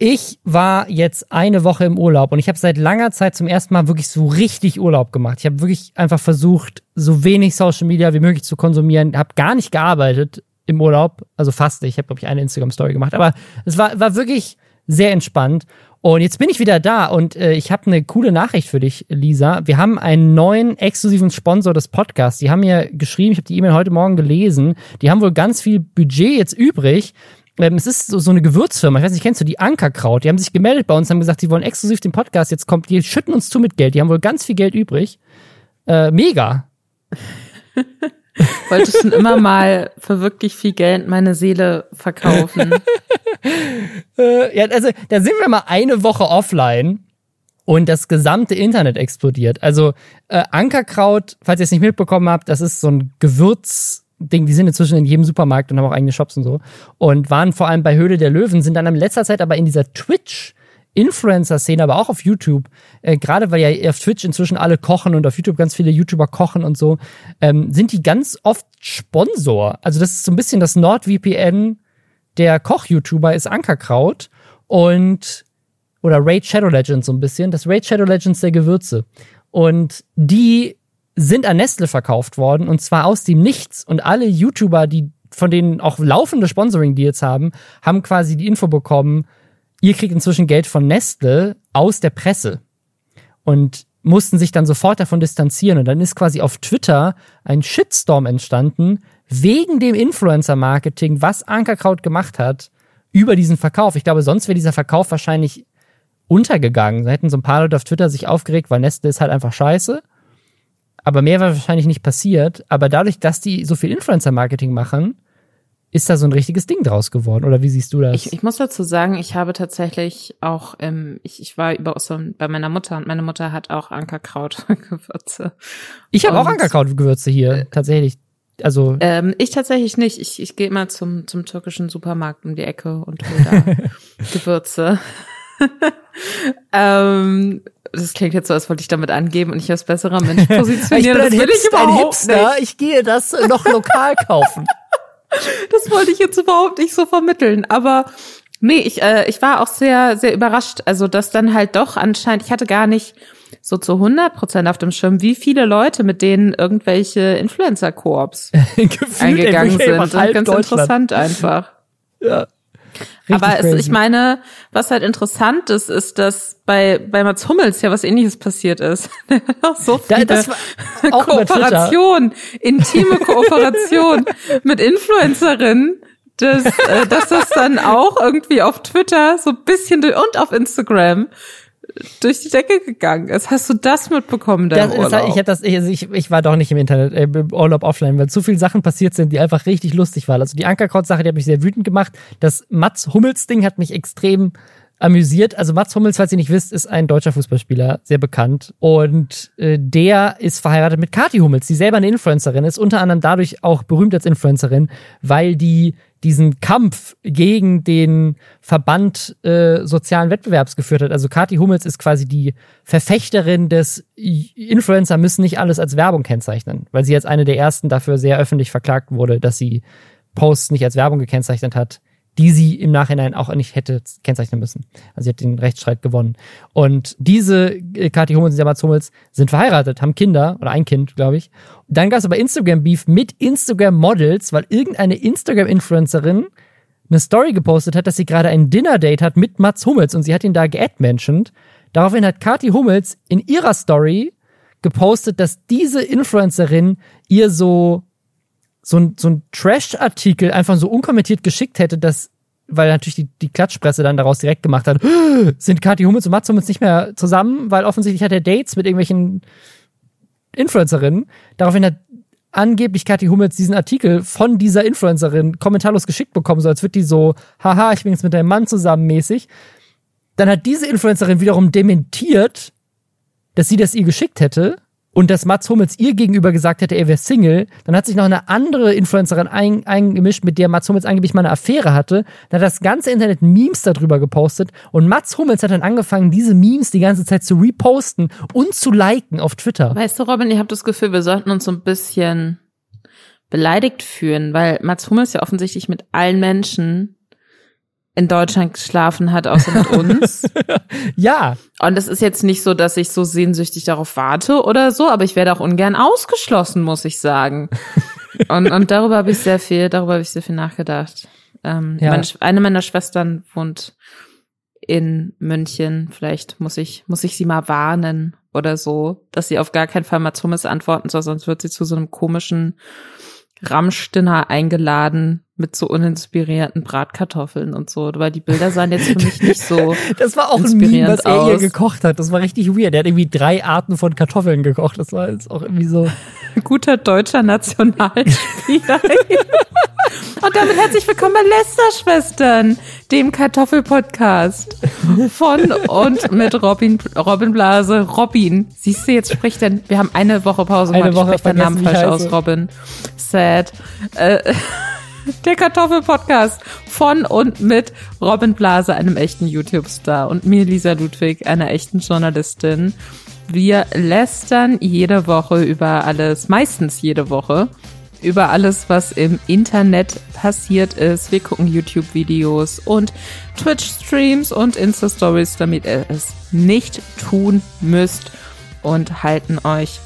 Ich war jetzt eine Woche im Urlaub und ich habe seit langer Zeit zum ersten Mal wirklich so richtig Urlaub gemacht. Ich habe wirklich einfach versucht, so wenig Social Media wie möglich zu konsumieren, habe gar nicht gearbeitet im Urlaub, also fast. Ich habe glaube ich eine Instagram Story gemacht, aber es war war wirklich sehr entspannt. Und jetzt bin ich wieder da und äh, ich habe eine coole Nachricht für dich, Lisa. Wir haben einen neuen exklusiven Sponsor des Podcasts. Die haben mir geschrieben, ich habe die E-Mail heute Morgen gelesen. Die haben wohl ganz viel Budget jetzt übrig ähm, es ist so, so eine Gewürzfirma, ich weiß nicht, kennst du die Ankerkraut? Die haben sich gemeldet bei uns, haben gesagt, sie wollen exklusiv den Podcast jetzt kommt, die schütten uns zu mit Geld, die haben wohl ganz viel Geld übrig. Äh, mega. Wolltest schon immer mal für wirklich viel Geld meine Seele verkaufen. äh, ja, also da sind wir mal eine Woche offline und das gesamte Internet explodiert. Also äh, Ankerkraut, falls ihr es nicht mitbekommen habt, das ist so ein Gewürz Ding, die sind inzwischen in jedem Supermarkt und haben auch eigene Shops und so. Und waren vor allem bei Höhle der Löwen, sind dann in letzter Zeit aber in dieser Twitch- Influencer-Szene, aber auch auf YouTube, äh, gerade weil ja auf Twitch inzwischen alle kochen und auf YouTube ganz viele YouTuber kochen und so, ähm, sind die ganz oft Sponsor. Also das ist so ein bisschen das NordVPN der Koch-YouTuber ist Ankerkraut und oder Raid Shadow Legends so ein bisschen, das Raid Shadow Legends der Gewürze. Und die sind an Nestle verkauft worden und zwar aus dem Nichts. Und alle YouTuber, die von denen auch laufende Sponsoring-Deals haben, haben quasi die Info bekommen, ihr kriegt inzwischen Geld von Nestle aus der Presse. Und mussten sich dann sofort davon distanzieren. Und dann ist quasi auf Twitter ein Shitstorm entstanden, wegen dem Influencer-Marketing, was Ankerkraut gemacht hat, über diesen Verkauf. Ich glaube, sonst wäre dieser Verkauf wahrscheinlich untergegangen. Da hätten so ein paar Leute auf Twitter sich aufgeregt, weil Nestle ist halt einfach scheiße. Aber mehr war wahrscheinlich nicht passiert. Aber dadurch, dass die so viel Influencer-Marketing machen, ist da so ein richtiges Ding draus geworden. Oder wie siehst du das? Ich, ich muss dazu sagen, ich habe tatsächlich auch, ähm, ich, ich war über so bei meiner Mutter und meine Mutter hat auch Ankerkraut-Gewürze. Ich habe auch Ankerkraut-Gewürze hier, äh, tatsächlich. Also ähm, ich tatsächlich nicht. Ich, ich gehe immer zum, zum türkischen Supermarkt um die Ecke und hole da Gewürze. ähm, das klingt jetzt so, als wollte ich damit angeben und ich als besserer Mensch positionieren. ich bin das will ich überhaupt ein Hipster. Nicht. Ich gehe das noch lokal kaufen. das wollte ich jetzt überhaupt nicht so vermitteln. Aber nee, ich, äh, ich war auch sehr, sehr überrascht. Also, dass dann halt doch anscheinend, ich hatte gar nicht so zu 100 Prozent auf dem Schirm, wie viele Leute mit denen irgendwelche Influencer-Koops eingegangen sind. Ganz interessant einfach. Ja. Richtig Aber es, ich meine, was halt interessant ist, ist, dass bei, bei Mats Hummels ja was ähnliches passiert ist. so viele da, Kooperation, intime Kooperation mit Influencerinnen, dass, äh, dass das dann auch irgendwie auf Twitter so ein bisschen und auf Instagram durch die Decke gegangen ist. Hast du das mitbekommen, das, das, Ich, das, ich, ich, ich war doch nicht im Internet, äh, im Urlaub offline, weil zu viele Sachen passiert sind, die einfach richtig lustig waren. Also die Ankerkraut-Sache, die hat mich sehr wütend gemacht. Das Mats Hummels-Ding hat mich extrem amüsiert. Also Mats Hummels, falls ihr nicht wisst, ist ein deutscher Fußballspieler, sehr bekannt. Und äh, der ist verheiratet mit Kati Hummels, die selber eine Influencerin ist, unter anderem dadurch auch berühmt als Influencerin, weil die diesen Kampf gegen den Verband äh, sozialen Wettbewerbs geführt hat. Also Kati Hummels ist quasi die Verfechterin des Influencer müssen nicht alles als Werbung kennzeichnen, weil sie jetzt eine der ersten dafür sehr öffentlich verklagt wurde, dass sie Posts nicht als Werbung gekennzeichnet hat die sie im Nachhinein auch nicht hätte kennzeichnen müssen. Also sie hat den Rechtsstreit gewonnen. Und diese äh, Kathi Hummels und der Mats Hummels sind verheiratet, haben Kinder oder ein Kind, glaube ich. Dann gab es aber Instagram-Beef mit Instagram-Models, weil irgendeine Instagram-Influencerin eine Story gepostet hat, dass sie gerade ein Dinner-Date hat mit Mats Hummels und sie hat ihn da geadmentioned. Daraufhin hat Kathi Hummels in ihrer Story gepostet, dass diese Influencerin ihr so so ein, so ein Trash-Artikel einfach so unkommentiert geschickt hätte, dass, weil natürlich die, die Klatschpresse dann daraus direkt gemacht hat, sind Kathi Hummels und Mats Hummels nicht mehr zusammen, weil offensichtlich hat er Dates mit irgendwelchen Influencerinnen. Daraufhin hat angeblich Kathi Hummels diesen Artikel von dieser Influencerin kommentarlos geschickt bekommen, so als wird die so, haha, ich bin jetzt mit deinem Mann zusammen mäßig. Dann hat diese Influencerin wiederum dementiert, dass sie das ihr geschickt hätte und dass Mats Hummels ihr gegenüber gesagt hätte, er wäre Single, dann hat sich noch eine andere Influencerin ein, eingemischt, mit der Mats Hummels angeblich mal eine Affäre hatte. Dann hat das ganze Internet Memes darüber gepostet und Mats Hummels hat dann angefangen, diese Memes die ganze Zeit zu reposten und zu liken auf Twitter. Weißt du, Robin, ich habe das Gefühl, wir sollten uns so ein bisschen beleidigt fühlen, weil Mats Hummels ja offensichtlich mit allen Menschen in Deutschland geschlafen hat, außer mit uns. ja. Und es ist jetzt nicht so, dass ich so sehnsüchtig darauf warte oder so, aber ich werde auch ungern ausgeschlossen, muss ich sagen. und, und darüber habe ich sehr viel, darüber habe ich sehr viel nachgedacht. Ähm, ja. meine, eine meiner Schwestern wohnt in München. Vielleicht muss ich, muss ich sie mal warnen oder so, dass sie auf gar keinen Fall mal Zummes antworten soll, sonst wird sie zu so einem komischen Ramstinner eingeladen mit so uninspirierten Bratkartoffeln und so, weil die Bilder sahen jetzt für mich nicht so Das war auch ein Meme, was er hier gekocht hat. Das war richtig weird. Er hat irgendwie drei Arten von Kartoffeln gekocht. Das war jetzt auch irgendwie so guter deutscher Nationalspieler. und damit herzlich willkommen bei Lester-Schwestern, dem Kartoffelpodcast von und mit Robin, Robin Blase, Robin. Siehst du, jetzt spricht er, wir haben eine Woche Pause eine Woche ich spreche den Namen falsch aus, Robin. Sad. Äh, der Kartoffelpodcast von und mit Robin Blase, einem echten YouTube-Star, und mir, Lisa Ludwig, einer echten Journalistin. Wir lästern jede Woche über alles, meistens jede Woche, über alles, was im Internet passiert ist. Wir gucken YouTube-Videos und Twitch-Streams und Insta-Stories, damit ihr es nicht tun müsst und halten euch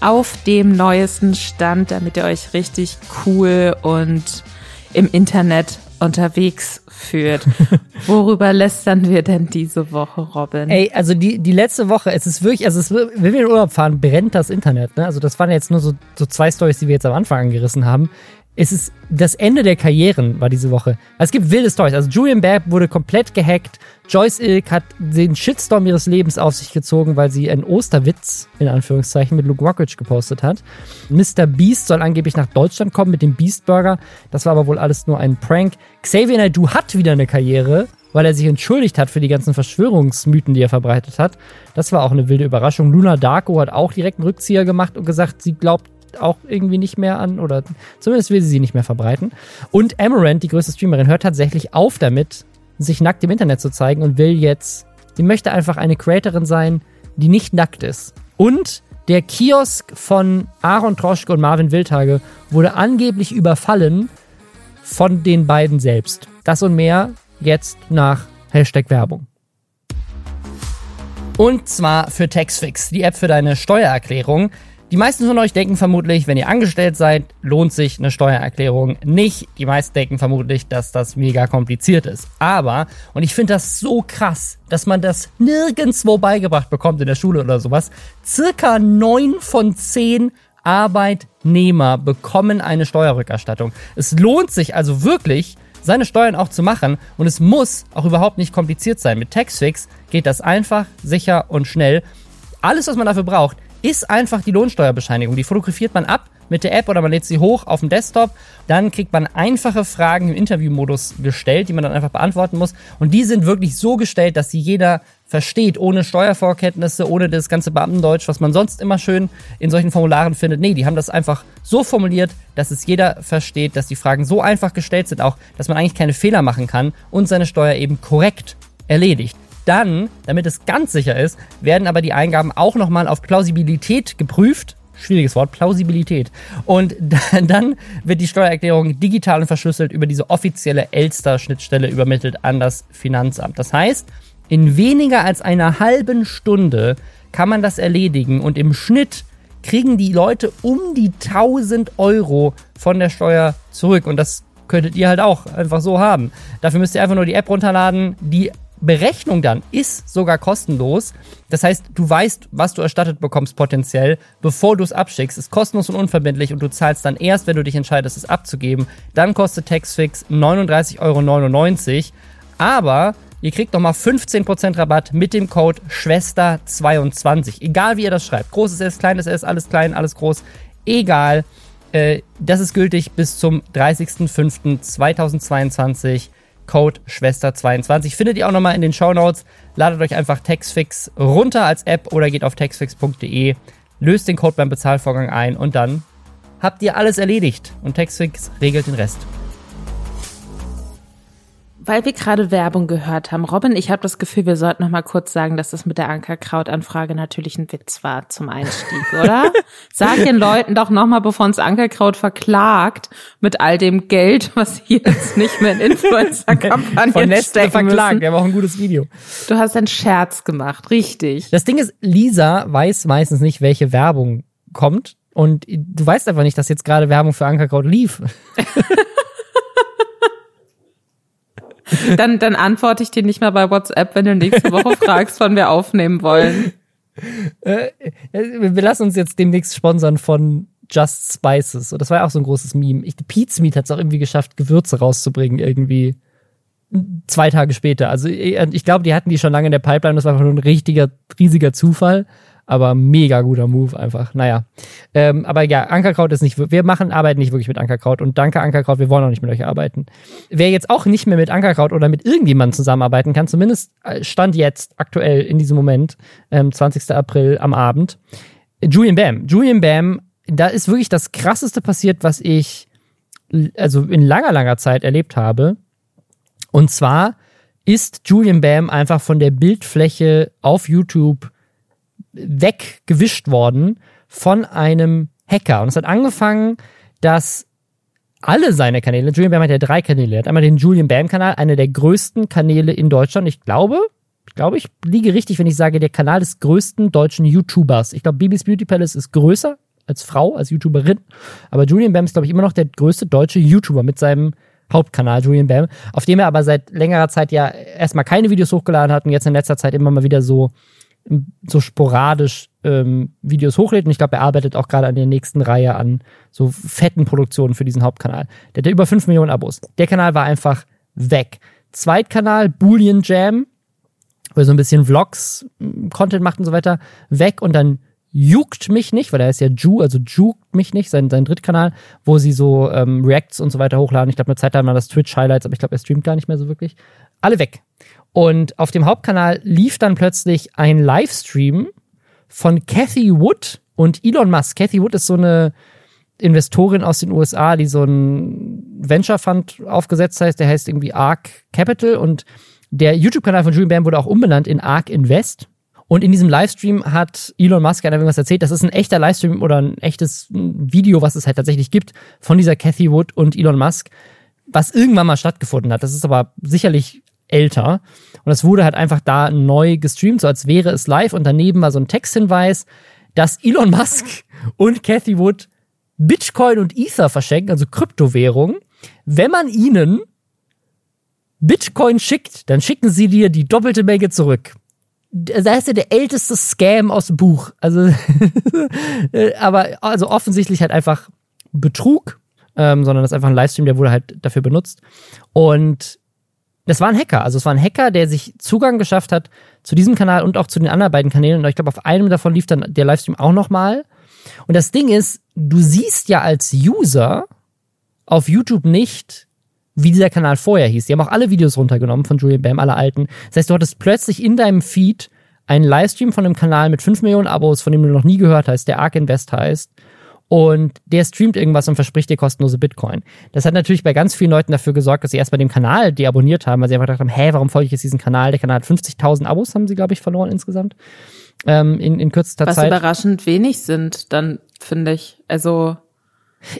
auf dem neuesten Stand, damit ihr euch richtig cool und im Internet unterwegs führt. Worüber lästern wir denn diese Woche, Robin? Ey, also die, die letzte Woche, es ist wirklich, also es, wenn wir in Urlaub fahren, brennt das Internet. Ne? Also das waren jetzt nur so, so zwei Stories, die wir jetzt am Anfang angerissen haben es ist das Ende der Karrieren war diese Woche. Es gibt wilde Stories. Also Julian Babb wurde komplett gehackt. Joyce Ilk hat den Shitstorm ihres Lebens auf sich gezogen, weil sie einen Osterwitz in Anführungszeichen mit Luke Rockridge gepostet hat. Mr. Beast soll angeblich nach Deutschland kommen mit dem Beast Burger. Das war aber wohl alles nur ein Prank. Xavier Naidoo hat wieder eine Karriere, weil er sich entschuldigt hat für die ganzen Verschwörungsmythen, die er verbreitet hat. Das war auch eine wilde Überraschung. Luna Darko hat auch direkt einen Rückzieher gemacht und gesagt, sie glaubt auch irgendwie nicht mehr an oder zumindest will sie sie nicht mehr verbreiten. Und Amaranth, die größte Streamerin, hört tatsächlich auf damit, sich nackt im Internet zu zeigen und will jetzt, sie möchte einfach eine Creatorin sein, die nicht nackt ist. Und der Kiosk von Aaron Troschke und Marvin Wildhage wurde angeblich überfallen von den beiden selbst. Das und mehr jetzt nach Hashtag Werbung. Und zwar für Taxfix, die App für deine Steuererklärung. Die meisten von euch denken vermutlich, wenn ihr angestellt seid, lohnt sich eine Steuererklärung nicht. Die meisten denken vermutlich, dass das mega kompliziert ist. Aber, und ich finde das so krass, dass man das nirgendwo beigebracht bekommt in der Schule oder sowas, circa neun von zehn Arbeitnehmer bekommen eine Steuerrückerstattung. Es lohnt sich also wirklich, seine Steuern auch zu machen und es muss auch überhaupt nicht kompliziert sein. Mit Taxfix geht das einfach, sicher und schnell. Alles, was man dafür braucht, ist einfach die Lohnsteuerbescheinigung. Die fotografiert man ab mit der App oder man lädt sie hoch auf dem Desktop. Dann kriegt man einfache Fragen im Interviewmodus gestellt, die man dann einfach beantworten muss. Und die sind wirklich so gestellt, dass sie jeder versteht, ohne Steuervorkenntnisse, ohne das ganze Beamtendeutsch, was man sonst immer schön in solchen Formularen findet. Nee, die haben das einfach so formuliert, dass es jeder versteht, dass die Fragen so einfach gestellt sind, auch, dass man eigentlich keine Fehler machen kann und seine Steuer eben korrekt erledigt. Dann, damit es ganz sicher ist, werden aber die Eingaben auch nochmal auf Plausibilität geprüft. Schwieriges Wort, Plausibilität. Und dann wird die Steuererklärung digital und verschlüsselt über diese offizielle Elster-Schnittstelle übermittelt an das Finanzamt. Das heißt, in weniger als einer halben Stunde kann man das erledigen und im Schnitt kriegen die Leute um die 1000 Euro von der Steuer zurück. Und das könntet ihr halt auch einfach so haben. Dafür müsst ihr einfach nur die App runterladen, die Berechnung dann ist sogar kostenlos. Das heißt, du weißt, was du erstattet bekommst potenziell, bevor du es abschickst. Ist kostenlos und unverbindlich und du zahlst dann erst, wenn du dich entscheidest, es abzugeben. Dann kostet Taxfix 39,99 Euro. Aber ihr kriegt nochmal 15% Rabatt mit dem Code Schwester22. Egal wie ihr das schreibt. Großes S, kleines S, alles klein, alles groß. Egal. Äh, das ist gültig bis zum 30.05.2022. Code Schwester22. Findet ihr auch nochmal in den Show Notes. Ladet euch einfach Taxfix runter als App oder geht auf taxfix.de, löst den Code beim Bezahlvorgang ein und dann habt ihr alles erledigt und Taxfix regelt den Rest. Weil wir gerade Werbung gehört haben, Robin, ich habe das Gefühl, wir sollten noch mal kurz sagen, dass das mit der Ankerkraut-Anfrage natürlich ein Witz war zum Einstieg, oder? Sag den Leuten doch noch mal, bevor uns Ankerkraut verklagt mit all dem Geld, was sie jetzt nicht mehr in Influencer-Kampagnen stecken verklagt. Müssen. Wir haben auch ein gutes Video. Du hast einen Scherz gemacht, richtig. Das Ding ist, Lisa weiß meistens nicht, welche Werbung kommt und du weißt einfach nicht, dass jetzt gerade Werbung für Ankerkraut lief. dann, dann antworte ich dir nicht mehr bei WhatsApp, wenn du nächste Woche fragst, wann wir aufnehmen wollen. Äh, äh, wir lassen uns jetzt demnächst sponsern von Just Spices. Und das war ja auch so ein großes Meme. Ich, Pete's Meat hat es auch irgendwie geschafft, Gewürze rauszubringen, irgendwie zwei Tage später. Also äh, ich glaube, die hatten die schon lange in der Pipeline. Das war einfach nur ein richtiger, riesiger Zufall aber mega guter Move einfach. Naja. Ähm, aber ja, Ankerkraut ist nicht, wir machen, arbeiten nicht wirklich mit Ankerkraut und danke Ankerkraut, wir wollen auch nicht mit euch arbeiten. Wer jetzt auch nicht mehr mit Ankerkraut oder mit irgendjemandem zusammenarbeiten kann, zumindest äh, stand jetzt aktuell in diesem Moment, ähm, 20. April am Abend, Julian Bam. Julian Bam, da ist wirklich das krasseste passiert, was ich also in langer, langer Zeit erlebt habe. Und zwar ist Julian Bam einfach von der Bildfläche auf YouTube weggewischt worden von einem Hacker. Und es hat angefangen, dass alle seine Kanäle, Julian Bam hat ja drei Kanäle, er hat einmal den Julian Bam-Kanal, einer der größten Kanäle in Deutschland. Ich glaube, ich glaube, ich liege richtig, wenn ich sage, der Kanal des größten deutschen YouTubers. Ich glaube, Bibis Beauty Palace ist größer als Frau, als YouTuberin. Aber Julian Bam ist, glaube ich, immer noch der größte deutsche YouTuber mit seinem Hauptkanal, Julian Bam, auf dem er aber seit längerer Zeit ja erstmal keine Videos hochgeladen hat und jetzt in letzter Zeit immer mal wieder so so sporadisch ähm, Videos hochlädt. Und ich glaube, er arbeitet auch gerade an der nächsten Reihe an so fetten Produktionen für diesen Hauptkanal. Der hat über 5 Millionen Abos. Der Kanal war einfach weg. Zweitkanal, Boolean Jam, wo er so ein bisschen Vlogs, Content macht und so weiter, weg und dann juckt mich nicht, weil er ist ja Ju, also juckt mich nicht, sein, sein Drittkanal, wo sie so ähm, Reacts und so weiter hochladen. Ich glaube, eine Zeit lang war das Twitch-Highlights, aber ich glaube, er streamt gar nicht mehr so wirklich. Alle weg. Und auf dem Hauptkanal lief dann plötzlich ein Livestream von Cathy Wood und Elon Musk. Cathy Wood ist so eine Investorin aus den USA, die so ein Venture Fund aufgesetzt hat. Der heißt irgendwie ARK Capital und der YouTube-Kanal von Julian Bam wurde auch umbenannt in ARK Invest. Und in diesem Livestream hat Elon Musk einer irgendwas erzählt. Das ist ein echter Livestream oder ein echtes Video, was es halt tatsächlich gibt von dieser Cathy Wood und Elon Musk, was irgendwann mal stattgefunden hat. Das ist aber sicherlich älter. Und das wurde halt einfach da neu gestreamt, so als wäre es live. Und daneben war so ein Texthinweis, dass Elon Musk und Cathy Wood Bitcoin und Ether verschenken, also Kryptowährung. Wenn man ihnen Bitcoin schickt, dann schicken sie dir die doppelte Menge zurück. Da ist ja der älteste Scam aus dem Buch. Also, aber also offensichtlich halt einfach Betrug, ähm, sondern das ist einfach ein Livestream, der wurde halt dafür benutzt. Und das war ein Hacker. Also es war ein Hacker, der sich Zugang geschafft hat zu diesem Kanal und auch zu den anderen beiden Kanälen. Und ich glaube, auf einem davon lief dann der Livestream auch nochmal. Und das Ding ist, du siehst ja als User auf YouTube nicht, wie dieser Kanal vorher hieß. Die haben auch alle Videos runtergenommen von Julian Bam, alle alten. Das heißt, du hattest plötzlich in deinem Feed einen Livestream von einem Kanal mit 5 Millionen Abos, von dem du noch nie gehört hast, der Ark Invest heißt und der streamt irgendwas und verspricht dir kostenlose Bitcoin. Das hat natürlich bei ganz vielen Leuten dafür gesorgt, dass sie erstmal dem Kanal deabonniert haben, weil sie einfach gedacht haben, hä, warum folge ich jetzt diesen Kanal? Der Kanal hat 50.000 Abos, haben sie, glaube ich, verloren insgesamt ähm, in, in kürzester Was Zeit. Was überraschend wenig sind, dann finde ich. Also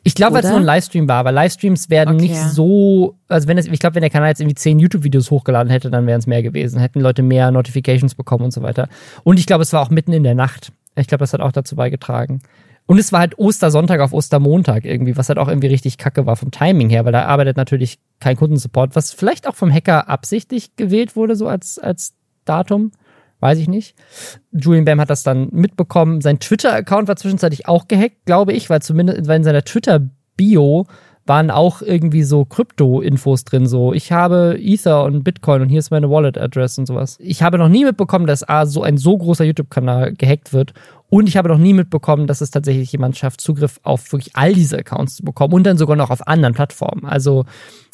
ich glaube, weil es nur ein Livestream war, weil Livestreams werden okay. nicht so, also wenn es, ich glaube, wenn der Kanal jetzt irgendwie zehn YouTube-Videos hochgeladen hätte, dann wären es mehr gewesen, hätten Leute mehr Notifications bekommen und so weiter. Und ich glaube, es war auch mitten in der Nacht. Ich glaube, das hat auch dazu beigetragen. Und es war halt Ostersonntag auf Ostermontag irgendwie, was halt auch irgendwie richtig kacke war vom Timing her, weil da arbeitet natürlich kein Kundensupport, was vielleicht auch vom Hacker absichtlich gewählt wurde, so als, als Datum. Weiß ich nicht. Julian Bam hat das dann mitbekommen. Sein Twitter-Account war zwischenzeitlich auch gehackt, glaube ich, weil zumindest weil in seiner Twitter-Bio waren auch irgendwie so Krypto-Infos drin, so ich habe Ether und Bitcoin und hier ist meine Wallet-Address und sowas. Ich habe noch nie mitbekommen, dass A, so ein so großer YouTube-Kanal gehackt wird und ich habe noch nie mitbekommen, dass es tatsächlich jemand schafft, Zugriff auf wirklich all diese Accounts zu bekommen und dann sogar noch auf anderen Plattformen. Also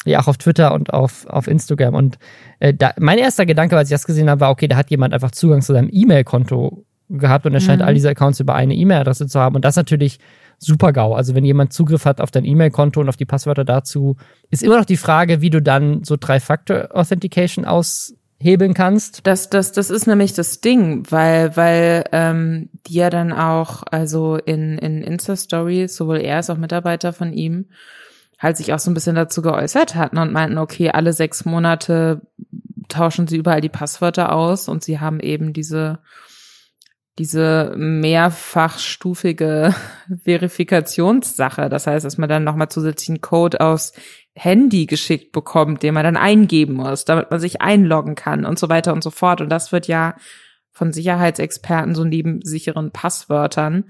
ja, auch auf Twitter und auf, auf Instagram. Und äh, da, mein erster Gedanke, als ich das gesehen habe, war, okay, da hat jemand einfach Zugang zu seinem E-Mail-Konto gehabt und er scheint mhm. all diese Accounts über eine E-Mail-Adresse zu haben. Und das natürlich super GAU. Also wenn jemand Zugriff hat auf dein E-Mail-Konto und auf die Passwörter dazu, ist immer noch die Frage, wie du dann so Drei-Factor-Authentication aushebeln kannst. Das, das, das ist nämlich das Ding, weil, weil ähm, die ja dann auch, also in, in Insta-Stories, sowohl er als auch Mitarbeiter von ihm, halt sich auch so ein bisschen dazu geäußert hatten und meinten, okay, alle sechs Monate tauschen sie überall die Passwörter aus und sie haben eben diese diese mehrfachstufige Verifikationssache. Das heißt, dass man dann nochmal zusätzlichen Code aus Handy geschickt bekommt, den man dann eingeben muss, damit man sich einloggen kann und so weiter und so fort. Und das wird ja von Sicherheitsexperten so neben sicheren Passwörtern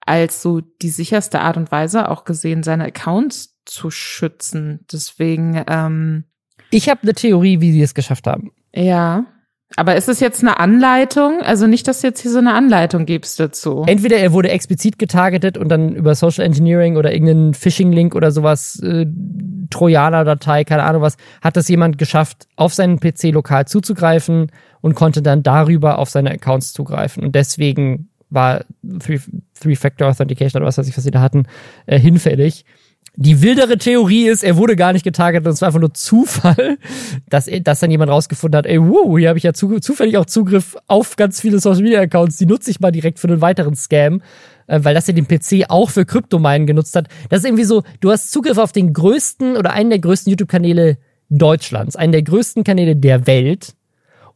als so die sicherste Art und Weise auch gesehen, seine Accounts zu schützen. Deswegen. Ähm, ich habe eine Theorie, wie sie es geschafft haben. Ja. Aber ist es jetzt eine Anleitung? Also nicht, dass du jetzt hier so eine Anleitung gibst dazu. Entweder er wurde explizit getargetet und dann über Social Engineering oder irgendeinen Phishing-Link oder sowas, äh, Trojaner-Datei, keine Ahnung was, hat das jemand geschafft, auf seinen PC lokal zuzugreifen und konnte dann darüber auf seine Accounts zugreifen. Und deswegen war Three-Factor Authentication oder was weiß ich, was sie da hatten, äh, hinfällig. Die wildere Theorie ist, er wurde gar nicht getargetet und es war einfach nur Zufall, dass, dass dann jemand rausgefunden hat, ey, wow, hier habe ich ja zu, zufällig auch Zugriff auf ganz viele Social Media Accounts, die nutze ich mal direkt für einen weiteren Scam, äh, weil das ja den PC auch für Kryptomeinen genutzt hat. Das ist irgendwie so, du hast Zugriff auf den größten oder einen der größten YouTube-Kanäle Deutschlands, einen der größten Kanäle der Welt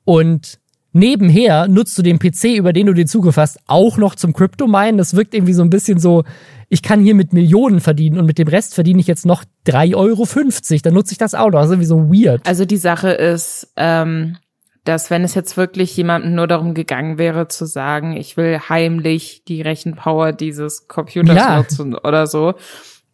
und nebenher nutzt du den PC, über den du den Zugriff hast, auch noch zum Crypto-Minen. Das wirkt irgendwie so ein bisschen so, ich kann hier mit Millionen verdienen und mit dem Rest verdiene ich jetzt noch 3,50 Euro. Dann nutze ich das auch noch. Das ist irgendwie so weird. Also die Sache ist, ähm, dass wenn es jetzt wirklich jemandem nur darum gegangen wäre zu sagen, ich will heimlich die Rechenpower dieses Computers ja. nutzen oder so,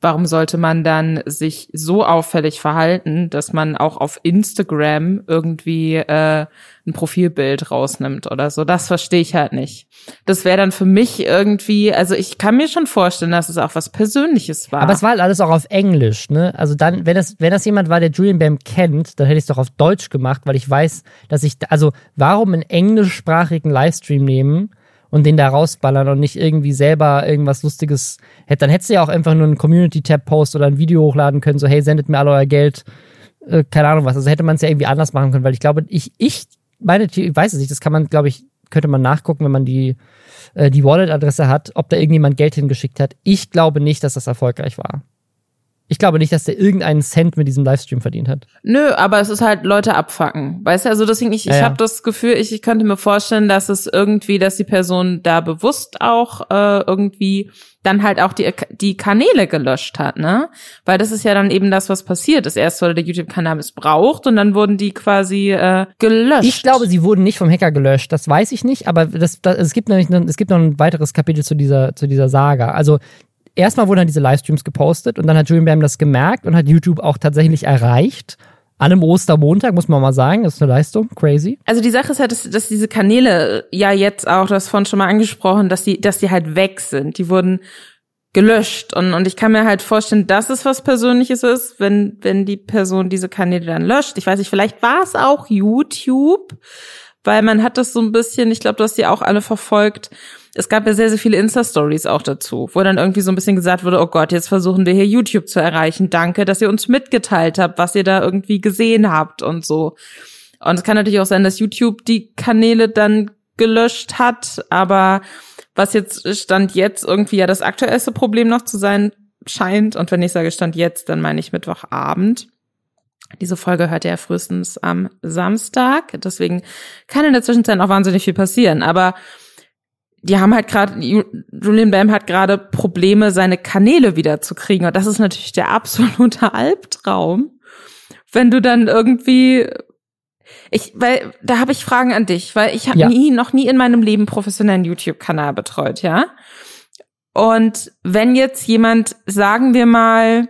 warum sollte man dann sich so auffällig verhalten, dass man auch auf Instagram irgendwie äh, ein Profilbild rausnimmt oder so? Das verstehe ich halt nicht. Das wäre dann für mich irgendwie, also ich kann mir schon vorstellen, dass es auch was Persönliches war. Aber es war halt alles auch auf Englisch, ne? Also dann, wenn das, wenn das jemand war, der Julian Bam kennt, dann hätte ich es doch auf Deutsch gemacht, weil ich weiß, dass ich, also warum einen englischsprachigen Livestream nehmen? und den da rausballern und nicht irgendwie selber irgendwas Lustiges hätte. Dann hättest du ja auch einfach nur einen Community-Tab-Post oder ein Video hochladen können, so hey, sendet mir all euer Geld, äh, keine Ahnung was. Also hätte man es ja irgendwie anders machen können, weil ich glaube, ich, ich, meine, ich weiß es nicht, das kann man, glaube ich, könnte man nachgucken, wenn man die, äh, die Wallet-Adresse hat, ob da irgendjemand Geld hingeschickt hat. Ich glaube nicht, dass das erfolgreich war. Ich glaube nicht, dass der irgendeinen Cent mit diesem Livestream verdient hat. Nö, aber es ist halt Leute abfacken. Weißt du, also deswegen, ich, ich ja, ja. habe das Gefühl, ich, ich könnte mir vorstellen, dass es irgendwie, dass die Person da bewusst auch äh, irgendwie dann halt auch die, die Kanäle gelöscht hat, ne? Weil das ist ja dann eben das, was passiert ist. Erst wurde der YouTube-Kanal missbraucht und dann wurden die quasi äh, gelöscht. Ich glaube, sie wurden nicht vom Hacker gelöscht. Das weiß ich nicht, aber das, das, es gibt nämlich es gibt noch ein weiteres Kapitel zu dieser zu dieser Saga. Also erstmal wurden dann diese Livestreams gepostet und dann hat Julian Bam das gemerkt und hat YouTube auch tatsächlich erreicht. An einem Ostermontag, muss man mal sagen, das ist eine Leistung, crazy. Also die Sache ist halt, dass, dass diese Kanäle ja jetzt auch, das von schon mal angesprochen, dass die, dass die halt weg sind. Die wurden gelöscht und, und ich kann mir halt vorstellen, dass es was Persönliches ist, wenn, wenn die Person diese Kanäle dann löscht. Ich weiß nicht, vielleicht war es auch YouTube, weil man hat das so ein bisschen, ich glaube, du hast die auch alle verfolgt, es gab ja sehr, sehr viele Insta-Stories auch dazu, wo dann irgendwie so ein bisschen gesagt wurde, oh Gott, jetzt versuchen wir hier YouTube zu erreichen. Danke, dass ihr uns mitgeteilt habt, was ihr da irgendwie gesehen habt und so. Und es kann natürlich auch sein, dass YouTube die Kanäle dann gelöscht hat, aber was jetzt Stand jetzt irgendwie ja das aktuellste Problem noch zu sein scheint, und wenn ich sage Stand jetzt, dann meine ich Mittwochabend. Diese Folge hört ihr ja frühestens am Samstag, deswegen kann in der Zwischenzeit auch wahnsinnig viel passieren, aber die haben halt gerade, Julian Bam hat gerade Probleme, seine Kanäle wieder zu kriegen. Und das ist natürlich der absolute Albtraum. Wenn du dann irgendwie, ich, weil, da habe ich Fragen an dich, weil ich habe ja. nie, noch nie in meinem Leben professionellen YouTube-Kanal betreut, ja. Und wenn jetzt jemand, sagen wir mal,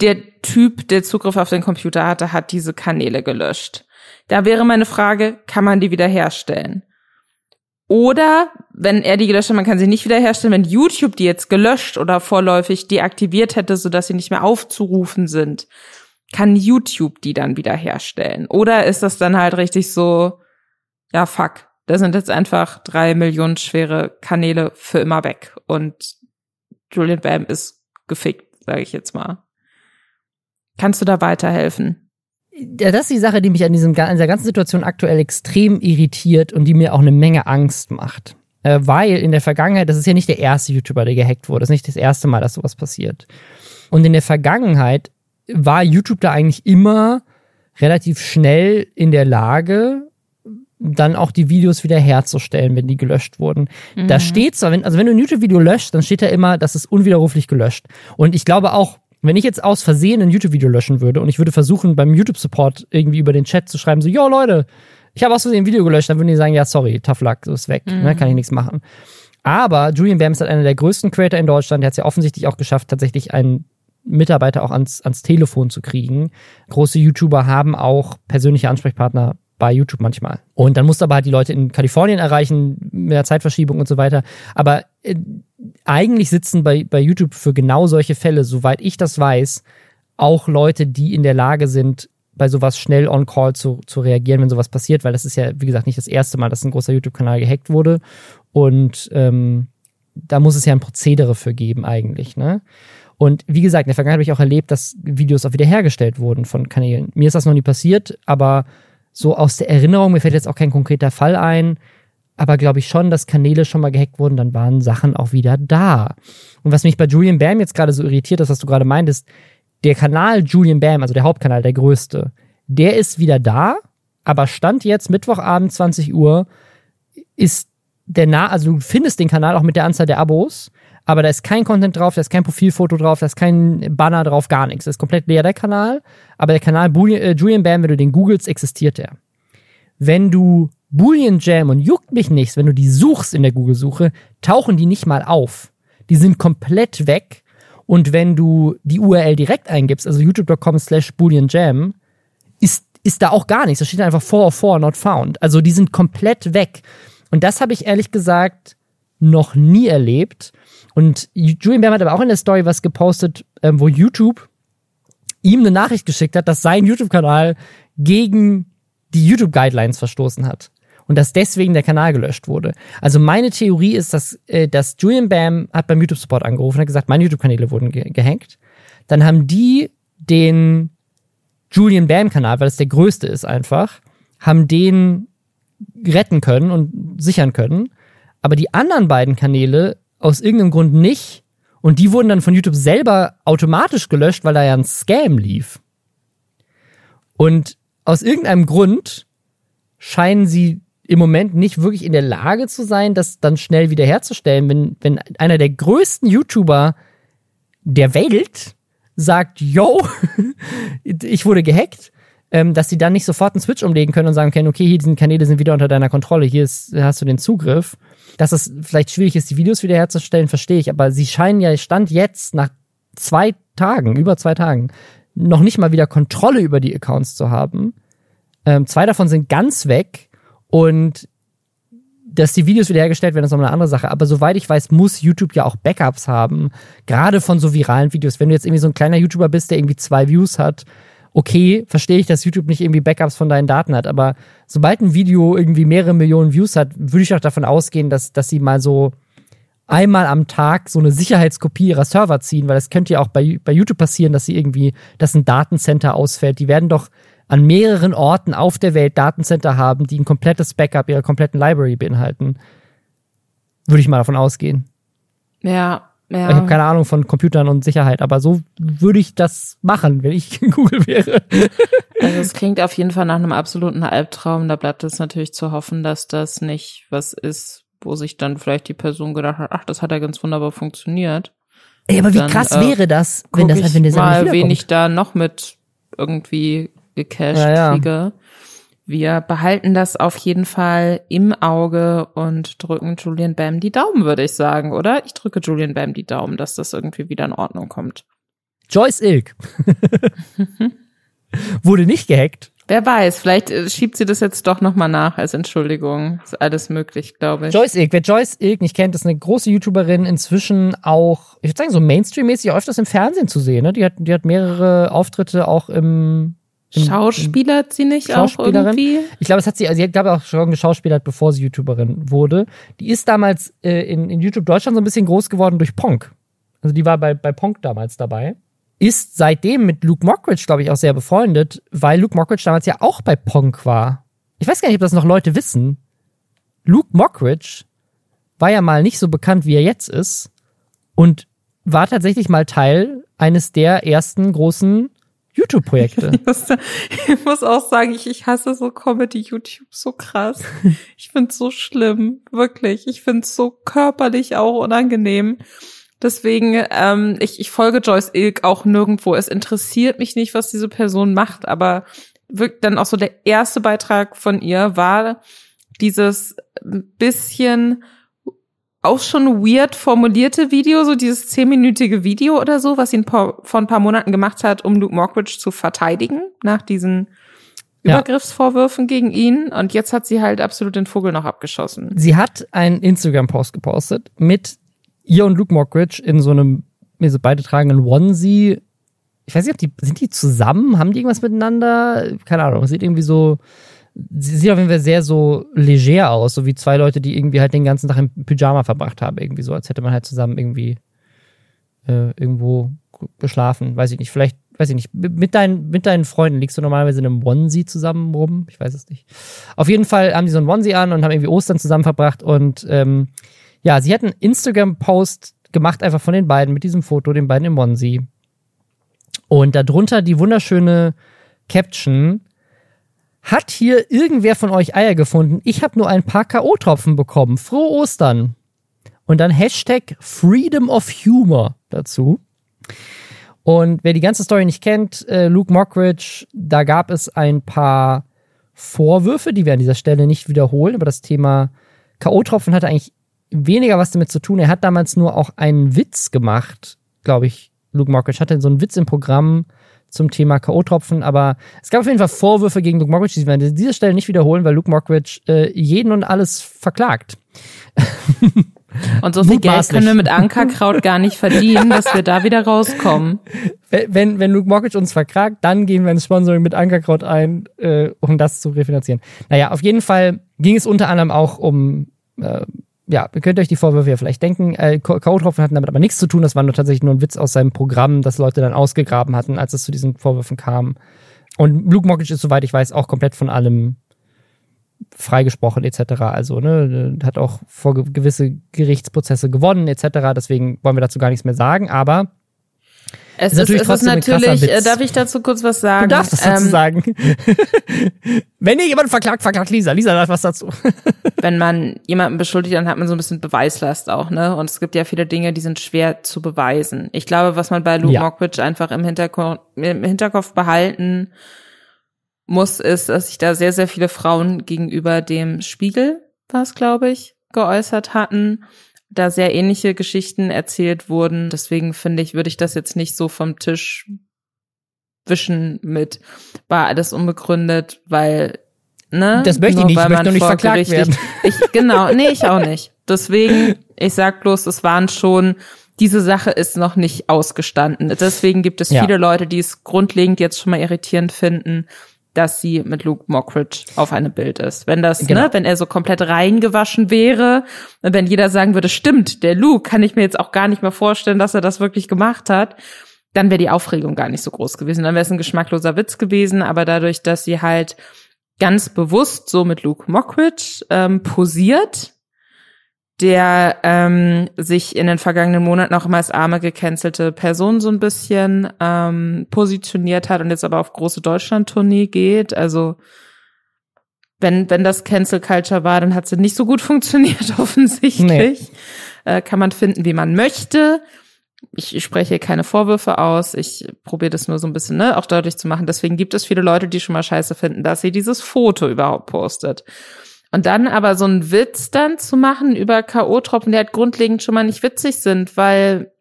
der Typ, der Zugriff auf den Computer hatte, hat diese Kanäle gelöscht. Da wäre meine Frage, kann man die wiederherstellen? Oder wenn er die gelöscht hat, man kann sie nicht wiederherstellen, wenn YouTube die jetzt gelöscht oder vorläufig deaktiviert hätte, sodass sie nicht mehr aufzurufen sind, kann YouTube die dann wiederherstellen? Oder ist das dann halt richtig so, ja fuck, da sind jetzt einfach drei Millionen schwere Kanäle für immer weg und Julian Bam ist gefickt, sage ich jetzt mal. Kannst du da weiterhelfen? Ja, das ist die Sache, die mich an, diesem, an dieser ganzen Situation aktuell extrem irritiert und die mir auch eine Menge Angst macht. Äh, weil in der Vergangenheit, das ist ja nicht der erste YouTuber, der gehackt wurde, das ist nicht das erste Mal, dass sowas passiert. Und in der Vergangenheit war YouTube da eigentlich immer relativ schnell in der Lage, dann auch die Videos wieder herzustellen, wenn die gelöscht wurden. Mhm. Da steht zwar, wenn, also wenn du ein YouTube-Video löscht, dann steht da immer, das ist unwiderruflich gelöscht. Und ich glaube auch, wenn ich jetzt aus Versehen ein YouTube-Video löschen würde und ich würde versuchen, beim YouTube-Support irgendwie über den Chat zu schreiben, so, yo Leute, ich habe aus Versehen ein Video gelöscht, dann würden die sagen, ja, sorry, tough luck, so ist weg, ne, mhm. ne, kann ich nichts machen. Aber Julian Bam ist halt einer der größten Creator in Deutschland, der hat es ja offensichtlich auch geschafft, tatsächlich einen Mitarbeiter auch ans, ans Telefon zu kriegen. Große YouTuber haben auch persönliche Ansprechpartner bei YouTube manchmal. Und dann musst du aber halt die Leute in Kalifornien erreichen, mit der Zeitverschiebung und so weiter. Aber äh, eigentlich sitzen bei, bei YouTube für genau solche Fälle, soweit ich das weiß, auch Leute, die in der Lage sind, bei sowas schnell on call zu, zu reagieren, wenn sowas passiert, weil das ist ja, wie gesagt, nicht das erste Mal, dass ein großer YouTube-Kanal gehackt wurde. Und ähm, da muss es ja ein Prozedere für geben, eigentlich, ne? Und wie gesagt, in der Vergangenheit habe ich auch erlebt, dass Videos auch wiederhergestellt wurden von Kanälen. Mir ist das noch nie passiert, aber so aus der Erinnerung, mir fällt jetzt auch kein konkreter Fall ein, aber glaube ich schon, dass Kanäle schon mal gehackt wurden, dann waren Sachen auch wieder da. Und was mich bei Julian Bam jetzt gerade so irritiert ist, was du gerade meintest, der Kanal Julian Bam, also der Hauptkanal, der größte, der ist wieder da, aber Stand jetzt Mittwochabend 20 Uhr ist der nah, also du findest den Kanal auch mit der Anzahl der Abos, aber da ist kein Content drauf, da ist kein Profilfoto drauf, da ist kein Banner drauf, gar nichts. Das ist komplett leer der Kanal. Aber der Kanal äh, Julian Bam, wenn du den googelst, existiert der. Wenn du Boolean Jam und juckt mich nichts, wenn du die suchst in der Google-Suche, tauchen die nicht mal auf. Die sind komplett weg. Und wenn du die URL direkt eingibst, also youtube.com slash Boolean Jam, ist, ist da auch gar nichts. Da steht einfach 404 not found. Also die sind komplett weg. Und das habe ich ehrlich gesagt noch nie erlebt. Und Julian Bam hat aber auch in der Story was gepostet, ähm, wo YouTube ihm eine Nachricht geschickt hat, dass sein YouTube-Kanal gegen die YouTube-Guidelines verstoßen hat. Und dass deswegen der Kanal gelöscht wurde. Also meine Theorie ist, dass, äh, dass Julian Bam hat beim YouTube-Support angerufen und hat gesagt, meine YouTube-Kanäle wurden ge gehackt. Dann haben die den Julian Bam-Kanal, weil es der größte ist einfach, haben den retten können und sichern können. Aber die anderen beiden Kanäle aus irgendeinem Grund nicht. Und die wurden dann von YouTube selber automatisch gelöscht, weil da ja ein Scam lief. Und aus irgendeinem Grund scheinen sie im Moment nicht wirklich in der Lage zu sein, das dann schnell wiederherzustellen, wenn, wenn einer der größten YouTuber der Welt sagt, yo, ich wurde gehackt, ähm, dass sie dann nicht sofort einen Switch umlegen können und sagen können, okay, hier diese Kanäle sind wieder unter deiner Kontrolle, hier ist, hast du den Zugriff. Dass es vielleicht schwierig ist, die Videos wiederherzustellen, verstehe ich, aber sie scheinen ja Stand jetzt nach zwei Tagen, über zwei Tagen, noch nicht mal wieder Kontrolle über die Accounts zu haben. Ähm, zwei davon sind ganz weg und dass die Videos wiederhergestellt werden, ist noch eine andere Sache. Aber soweit ich weiß, muss YouTube ja auch Backups haben. Gerade von so viralen Videos. Wenn du jetzt irgendwie so ein kleiner YouTuber bist, der irgendwie zwei Views hat okay, verstehe ich, dass YouTube nicht irgendwie Backups von deinen Daten hat, aber sobald ein Video irgendwie mehrere Millionen Views hat, würde ich auch davon ausgehen, dass, dass sie mal so einmal am Tag so eine Sicherheitskopie ihrer Server ziehen, weil das könnte ja auch bei, bei YouTube passieren, dass sie irgendwie, dass ein Datencenter ausfällt. Die werden doch an mehreren Orten auf der Welt Datencenter haben, die ein komplettes Backup ihrer kompletten Library beinhalten. Würde ich mal davon ausgehen. Ja, ja. Ich habe keine Ahnung von Computern und Sicherheit, aber so würde ich das machen, wenn ich Google wäre. Also es klingt auf jeden Fall nach einem absoluten Albtraum. Da bleibt es natürlich zu hoffen, dass das nicht was ist, wo sich dann vielleicht die Person gedacht hat, ach, das hat ja ganz wunderbar funktioniert. Ey, aber wie dann, krass äh, wäre das, wenn das wenn der mal, wen ich da noch mit irgendwie gecached ja, ja. kriege. Wir behalten das auf jeden Fall im Auge und drücken Julian Bam die Daumen, würde ich sagen, oder? Ich drücke Julian Bam die Daumen, dass das irgendwie wieder in Ordnung kommt. Joyce Ilk. Wurde nicht gehackt. Wer weiß, vielleicht äh, schiebt sie das jetzt doch nochmal nach als Entschuldigung. Ist alles möglich, glaube ich. Joyce Ilk, wer Joyce Ilk nicht kennt, ist eine große YouTuberin, inzwischen auch, ich würde sagen, so Mainstream-mäßig öfters im Fernsehen zu sehen. Ne? Die, hat, die hat mehrere Auftritte auch im Schauspieler sie nicht auch irgendwie? Ich glaube, es hat sie, also sie hat, glaube ich, auch schon geschauspielert, bevor sie YouTuberin wurde. Die ist damals äh, in, in YouTube Deutschland so ein bisschen groß geworden durch Ponk. also die war bei, bei Ponk damals dabei, ist seitdem mit Luke Mockridge, glaube ich, auch sehr befreundet, weil Luke Mockridge damals ja auch bei Ponk war. Ich weiß gar nicht, ob das noch Leute wissen. Luke Mockridge war ja mal nicht so bekannt, wie er jetzt ist und war tatsächlich mal Teil eines der ersten großen YouTube-Projekte. Ich, ich, muss auch sagen, ich, ich hasse so Comedy-YouTube so krass. Ich find's so schlimm, wirklich. Ich find's so körperlich auch unangenehm. Deswegen, ähm, ich, ich folge Joyce Ilk auch nirgendwo. Es interessiert mich nicht, was diese Person macht, aber wirklich dann auch so der erste Beitrag von ihr war dieses bisschen auch schon weird formulierte Video, so dieses zehnminütige Video oder so, was ihn vor, ein paar Monaten gemacht hat, um Luke Mockridge zu verteidigen nach diesen ja. Übergriffsvorwürfen gegen ihn. Und jetzt hat sie halt absolut den Vogel noch abgeschossen. Sie hat einen Instagram-Post gepostet mit ihr und Luke Mockridge in so einem, mir so beide tragen einen Onesie. Ich weiß nicht, ob die, sind die zusammen? Haben die irgendwas miteinander? Keine Ahnung. Sieht irgendwie so, sie sieht auf jeden Fall sehr so leger aus, so wie zwei Leute, die irgendwie halt den ganzen Tag im Pyjama verbracht haben, irgendwie so, als hätte man halt zusammen irgendwie äh, irgendwo geschlafen, weiß ich nicht, vielleicht, weiß ich nicht, mit deinen, mit deinen Freunden liegst du normalerweise in einem Onesie zusammen rum, ich weiß es nicht. Auf jeden Fall haben die so einen Onesie an und haben irgendwie Ostern zusammen verbracht und ähm, ja, sie hat einen Instagram-Post gemacht, einfach von den beiden, mit diesem Foto, den beiden im Onesie. Und darunter die wunderschöne Caption, hat hier irgendwer von euch Eier gefunden? Ich habe nur ein paar K.O.-Tropfen bekommen. Frohe Ostern. Und dann Hashtag Freedom of Humor dazu. Und wer die ganze Story nicht kennt, äh, Luke Mockridge, da gab es ein paar Vorwürfe, die wir an dieser Stelle nicht wiederholen, aber das Thema K.O.-Tropfen hatte eigentlich weniger was damit zu tun. Er hat damals nur auch einen Witz gemacht, glaube ich. Luke Mockridge hatte so einen Witz im Programm, zum Thema K.O.-Tropfen, aber es gab auf jeden Fall Vorwürfe gegen Luke Mockridge, die werden an dieser Stelle nicht wiederholen, weil Luke Mockridge äh, jeden und alles verklagt. Und so viel Geld können wir mit Ankerkraut gar nicht verdienen, dass wir da wieder rauskommen. Wenn, wenn Luke Mockridge uns verklagt, dann gehen wir ins Sponsoring mit Ankerkraut ein, äh, um das zu refinanzieren. Naja, auf jeden Fall ging es unter anderem auch um äh, ja, ihr könnt euch die Vorwürfe ja vielleicht denken. Äh, K.O.-Tropfen hatten damit aber nichts zu tun. Das war nur tatsächlich nur ein Witz aus seinem Programm, das Leute dann ausgegraben hatten, als es zu diesen Vorwürfen kam. Und Luke Mockridge ist, soweit ich weiß, auch komplett von allem freigesprochen etc. Also ne, hat auch vor gewisse Gerichtsprozesse gewonnen etc. Deswegen wollen wir dazu gar nichts mehr sagen. Aber es ist, natürlich, es ist natürlich äh, darf ich dazu kurz was sagen? Du darfst das dazu ähm, sagen. Wenn ihr jemanden verklagt, verklagt Lisa. Lisa sagt was dazu. wenn man jemanden beschuldigt, dann hat man so ein bisschen Beweislast auch, ne? Und es gibt ja viele Dinge, die sind schwer zu beweisen. Ich glaube, was man bei Luke ja. Mockridge einfach im Hinterkopf, im Hinterkopf behalten muss, ist, dass sich da sehr, sehr viele Frauen gegenüber dem Spiegel, was glaube ich, geäußert hatten da sehr ähnliche Geschichten erzählt wurden. Deswegen finde ich, würde ich das jetzt nicht so vom Tisch wischen mit, war alles unbegründet, weil, ne? Das möchte ich nicht, ich möchte noch nicht verklagt werden. Ich, genau, nee, ich auch nicht. Deswegen, ich sag bloß, es waren schon, diese Sache ist noch nicht ausgestanden. Deswegen gibt es ja. viele Leute, die es grundlegend jetzt schon mal irritierend finden, dass sie mit Luke Mockridge auf einem Bild ist. Wenn das, genau. ne, wenn er so komplett reingewaschen wäre, wenn jeder sagen würde, stimmt, der Luke, kann ich mir jetzt auch gar nicht mehr vorstellen, dass er das wirklich gemacht hat, dann wäre die Aufregung gar nicht so groß gewesen. Dann wäre es ein geschmackloser Witz gewesen, aber dadurch, dass sie halt ganz bewusst so mit Luke Mockridge ähm, posiert, der ähm, sich in den vergangenen Monaten auch immer als arme gecancelte Person so ein bisschen ähm, positioniert hat und jetzt aber auf große Deutschland-Tournee geht. Also wenn, wenn das Cancel Culture war, dann hat sie nicht so gut funktioniert, offensichtlich. Nee. Äh, kann man finden, wie man möchte. Ich, spreche hier keine Vorwürfe aus. Ich probiere das nur so ein bisschen, ne, auch deutlich zu machen. Deswegen gibt es viele Leute, die schon mal scheiße finden, dass sie dieses Foto überhaupt postet. Und dann aber so einen Witz dann zu machen über K.O.-Tropfen, die halt grundlegend schon mal nicht witzig sind, weil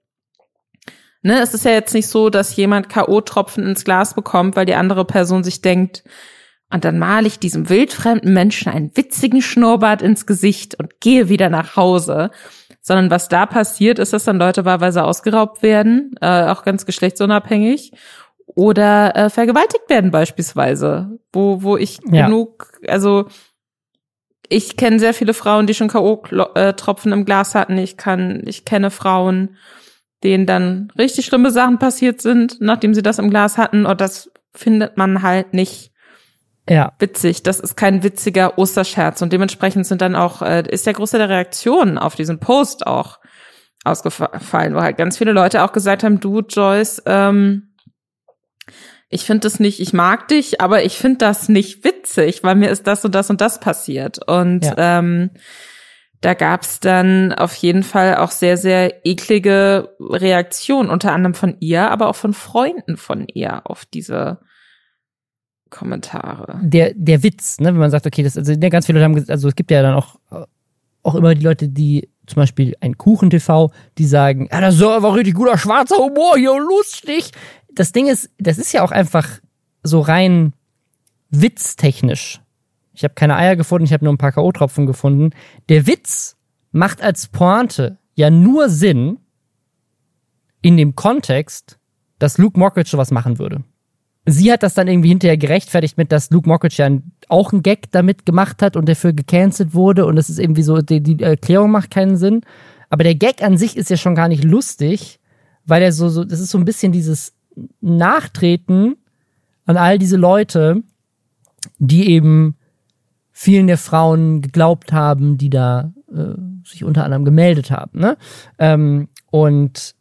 Ne, es ist ja jetzt nicht so, dass jemand K.O.-Tropfen ins Glas bekommt, weil die andere Person sich denkt, und dann male ich diesem wildfremden Menschen einen witzigen Schnurrbart ins Gesicht und gehe wieder nach Hause. Sondern was da passiert, ist, dass dann Leute wahlweise ausgeraubt werden, äh, auch ganz geschlechtsunabhängig, oder äh, vergewaltigt werden beispielsweise, wo, wo ich ja. genug, also ich kenne sehr viele Frauen, die schon K.O.-Tropfen im Glas hatten. Ich kann, ich kenne Frauen, denen dann richtig schlimme Sachen passiert sind, nachdem sie das im Glas hatten. Und das findet man halt nicht ja. witzig. Das ist kein witziger Osterscherz. Und dementsprechend sind dann auch, äh, ist der Großteil der Reaktionen auf diesen Post auch ausgefallen, wo halt ganz viele Leute auch gesagt haben, du, Joyce, ähm, ich finde das nicht, ich mag dich, aber ich finde das nicht witzig, weil mir ist das und das und das passiert. Und ja. ähm, da gab's dann auf jeden Fall auch sehr, sehr eklige Reaktionen, unter anderem von ihr, aber auch von Freunden von ihr auf diese Kommentare. Der, der Witz, ne, wenn man sagt, okay, das, also ja, ganz viele Leute haben, also es gibt ja dann auch, auch immer die Leute, die zum Beispiel ein Kuchen-TV, die sagen, ja, das ist aber richtig guter schwarzer Humor hier, lustig. Das Ding ist, das ist ja auch einfach so rein witztechnisch ich habe keine Eier gefunden, ich habe nur ein paar K.O.-Tropfen gefunden. Der Witz macht als Pointe ja nur Sinn in dem Kontext, dass Luke Mockridge sowas machen würde. Sie hat das dann irgendwie hinterher gerechtfertigt mit, dass Luke Mockridge ja auch einen Gag damit gemacht hat und dafür gecancelt wurde und das ist irgendwie so, die, die Erklärung macht keinen Sinn. Aber der Gag an sich ist ja schon gar nicht lustig, weil er so, so, das ist so ein bisschen dieses Nachtreten an all diese Leute, die eben vielen der Frauen geglaubt haben, die da äh, sich unter anderem gemeldet haben. Ne? Ähm, und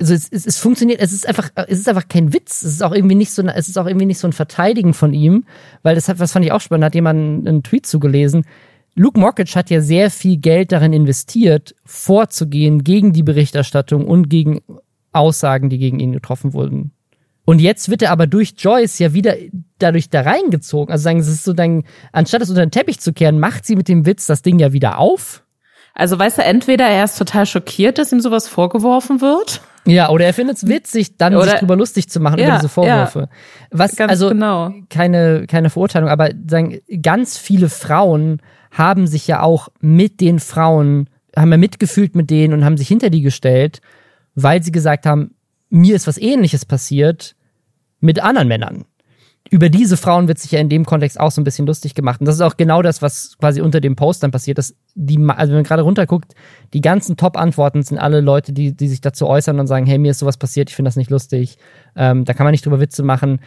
also es, es, es funktioniert, es ist einfach, es ist einfach kein Witz. Es ist auch irgendwie nicht so, es ist auch irgendwie nicht so ein Verteidigen von ihm, weil das hat, was fand ich auch spannend, hat jemand einen Tweet zugelesen. Luke Mockridge hat ja sehr viel Geld darin investiert, vorzugehen gegen die Berichterstattung und gegen Aussagen, die gegen ihn getroffen wurden. Und jetzt wird er aber durch Joyce ja wieder dadurch da reingezogen. Also sagen, es ist so dann, anstatt es unter den Teppich zu kehren, macht sie mit dem Witz das Ding ja wieder auf. Also weißt du, entweder er ist total schockiert, dass ihm sowas vorgeworfen wird. Ja, oder er findet es witzig, dann oder, sich drüber lustig zu machen ja, über diese Vorwürfe. Ja, Was also genau. keine keine Verurteilung, aber sagen ganz viele Frauen haben sich ja auch mit den Frauen haben ja mitgefühlt mit denen und haben sich hinter die gestellt, weil sie gesagt haben, mir ist was ähnliches passiert mit anderen Männern. Über diese Frauen wird sich ja in dem Kontext auch so ein bisschen lustig gemacht. Und das ist auch genau das, was quasi unter dem Post dann passiert, dass die, also wenn man gerade runterguckt, die ganzen Top-Antworten sind alle Leute, die, die sich dazu äußern und sagen, hey, mir ist sowas passiert, ich finde das nicht lustig. Ähm, da kann man nicht drüber Witze machen.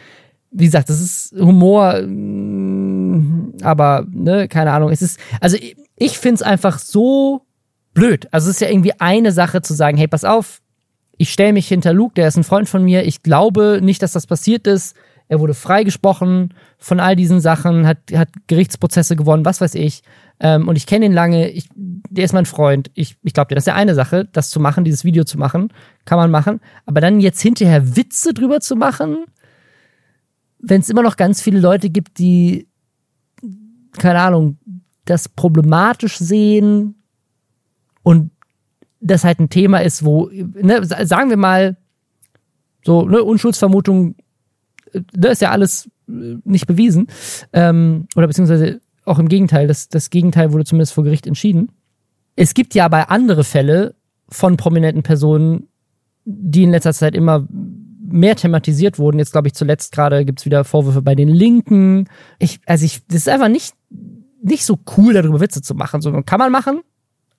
Wie gesagt, das ist Humor, mm, aber, ne, keine Ahnung. Es ist, also ich, ich finde es einfach so blöd. Also es ist ja irgendwie eine Sache zu sagen, hey, pass auf, ich stelle mich hinter Luke, der ist ein Freund von mir, ich glaube nicht, dass das passiert ist. Er wurde freigesprochen von all diesen Sachen, hat, hat Gerichtsprozesse gewonnen, was weiß ich. Ähm, und ich kenne ihn lange, ich, der ist mein Freund. Ich, ich glaube dir, das ist ja eine Sache, das zu machen, dieses Video zu machen, kann man machen. Aber dann jetzt hinterher Witze drüber zu machen, wenn es immer noch ganz viele Leute gibt, die, keine Ahnung, das problematisch sehen und das halt ein Thema ist, wo, ne, sagen wir mal, so, ne, Unschuldsvermutung, das ne, ist ja alles äh, nicht bewiesen. Ähm, oder beziehungsweise auch im Gegenteil, das, das Gegenteil wurde zumindest vor Gericht entschieden. Es gibt ja aber andere Fälle von prominenten Personen, die in letzter Zeit immer mehr thematisiert wurden. Jetzt glaube ich zuletzt gerade gibt's wieder Vorwürfe bei den Linken. Ich, also ich, das ist einfach nicht, nicht so cool, darüber Witze zu machen. So, kann man machen,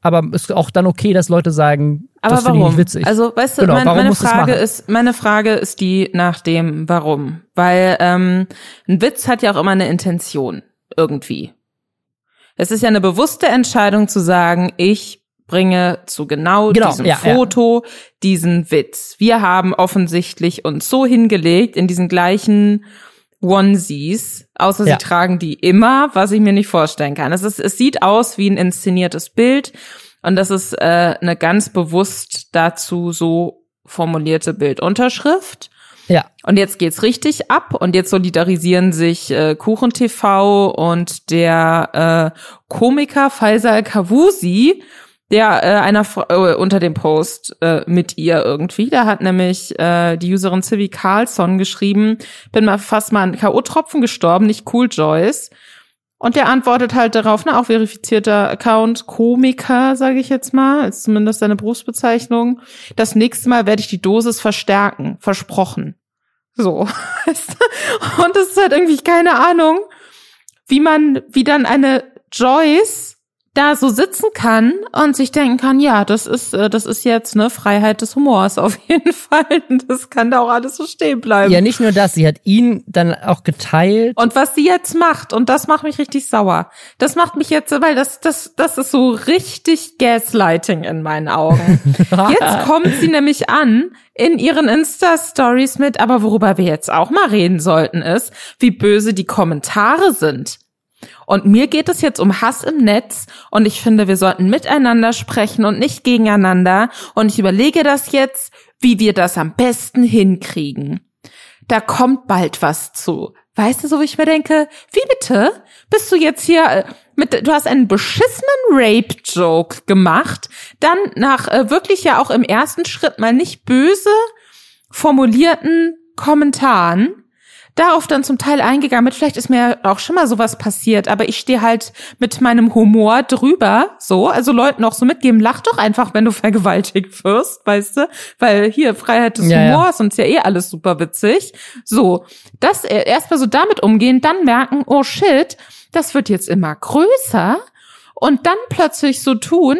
aber ist auch dann okay, dass Leute sagen, aber das warum? Ich witzig. Also, weißt du, genau, mein, meine Frage ist, meine Frage ist die nach dem Warum, weil ähm, ein Witz hat ja auch immer eine Intention irgendwie. Es ist ja eine bewusste Entscheidung zu sagen, ich bringe zu genau, genau diesem ja, Foto ja. diesen Witz. Wir haben offensichtlich uns so hingelegt in diesen gleichen Onesies, außer ja. sie tragen die immer, was ich mir nicht vorstellen kann. Es, ist, es sieht aus wie ein inszeniertes Bild und das ist äh, eine ganz bewusst dazu so formulierte Bildunterschrift. Ja. Und jetzt geht's richtig ab und jetzt solidarisieren sich äh, Kuchen TV und der äh, Komiker Faisal Kavusi der äh, einer äh, unter dem Post äh, mit ihr irgendwie, da hat nämlich äh, die Userin Civi Carlson geschrieben, bin mal fast mal an K.O.-Tropfen gestorben, nicht cool, Joyce. Und der antwortet halt darauf, ne, auch verifizierter Account, Komiker, sage ich jetzt mal, ist zumindest seine Berufsbezeichnung. Das nächste Mal werde ich die Dosis verstärken, versprochen. So. Und es ist halt irgendwie keine Ahnung, wie man, wie dann eine Joyce da so sitzen kann und sich denken kann, ja, das ist, äh, das ist jetzt eine Freiheit des Humors auf jeden Fall. Das kann da auch alles so stehen bleiben. Ja, nicht nur das, sie hat ihn dann auch geteilt. Und was sie jetzt macht, und das macht mich richtig sauer. Das macht mich jetzt, weil das, das, das ist so richtig Gaslighting in meinen Augen. jetzt kommt sie nämlich an in ihren Insta-Stories mit, aber worüber wir jetzt auch mal reden sollten, ist, wie böse die Kommentare sind. Und mir geht es jetzt um Hass im Netz und ich finde, wir sollten miteinander sprechen und nicht gegeneinander. Und ich überlege das jetzt, wie wir das am besten hinkriegen. Da kommt bald was zu. Weißt du, so wie ich mir denke, wie bitte? Bist du jetzt hier äh, mit, du hast einen beschissenen Rape-Joke gemacht, dann nach äh, wirklich ja auch im ersten Schritt mal nicht böse formulierten Kommentaren darauf dann zum Teil eingegangen mit, vielleicht ist mir auch schon mal sowas passiert, aber ich stehe halt mit meinem Humor drüber, so, also Leuten auch so mitgeben, lach doch einfach, wenn du vergewaltigt wirst, weißt du, weil hier Freiheit des ja, Humors ja. und ist ja eh alles super witzig. So, das äh, erstmal so damit umgehen, dann merken, oh shit, das wird jetzt immer größer und dann plötzlich so tun,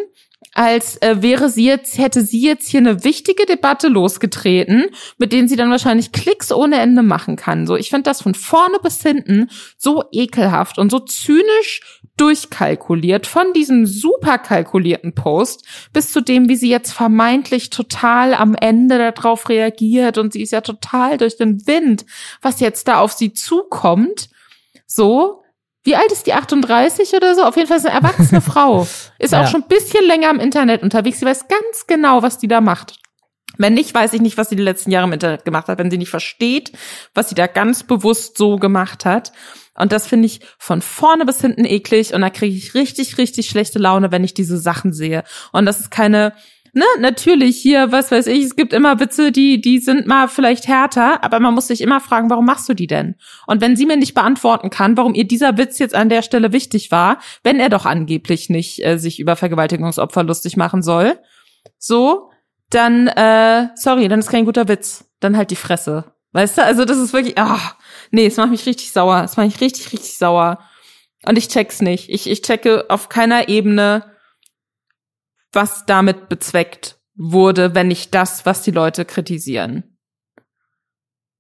als äh, wäre sie jetzt, hätte sie jetzt hier eine wichtige Debatte losgetreten, mit denen sie dann wahrscheinlich Klicks ohne Ende machen kann. So, ich finde das von vorne bis hinten so ekelhaft und so zynisch durchkalkuliert von diesem super kalkulierten Post bis zu dem, wie sie jetzt vermeintlich total am Ende darauf reagiert und sie ist ja total durch den Wind, was jetzt da auf sie zukommt. So, wie alt ist die? 38 oder so? Auf jeden Fall ist eine erwachsene Frau. Ist ja. auch schon ein bisschen länger im Internet unterwegs. Sie weiß ganz genau, was die da macht. Wenn nicht, weiß ich nicht, was sie die letzten Jahre im Internet gemacht hat. Wenn sie nicht versteht, was sie da ganz bewusst so gemacht hat. Und das finde ich von vorne bis hinten eklig. Und da kriege ich richtig, richtig schlechte Laune, wenn ich diese Sachen sehe. Und das ist keine ne, natürlich hier, was weiß ich, es gibt immer Witze, die, die sind mal vielleicht härter, aber man muss sich immer fragen, warum machst du die denn? Und wenn sie mir nicht beantworten kann, warum ihr dieser Witz jetzt an der Stelle wichtig war, wenn er doch angeblich nicht äh, sich über Vergewaltigungsopfer lustig machen soll, so, dann, äh, sorry, dann ist kein guter Witz. Dann halt die Fresse. Weißt du, also das ist wirklich, ah, nee, es macht mich richtig sauer. Es macht mich richtig, richtig sauer. Und ich check's nicht. Ich, ich checke auf keiner Ebene, was damit bezweckt wurde, wenn nicht das, was die Leute kritisieren.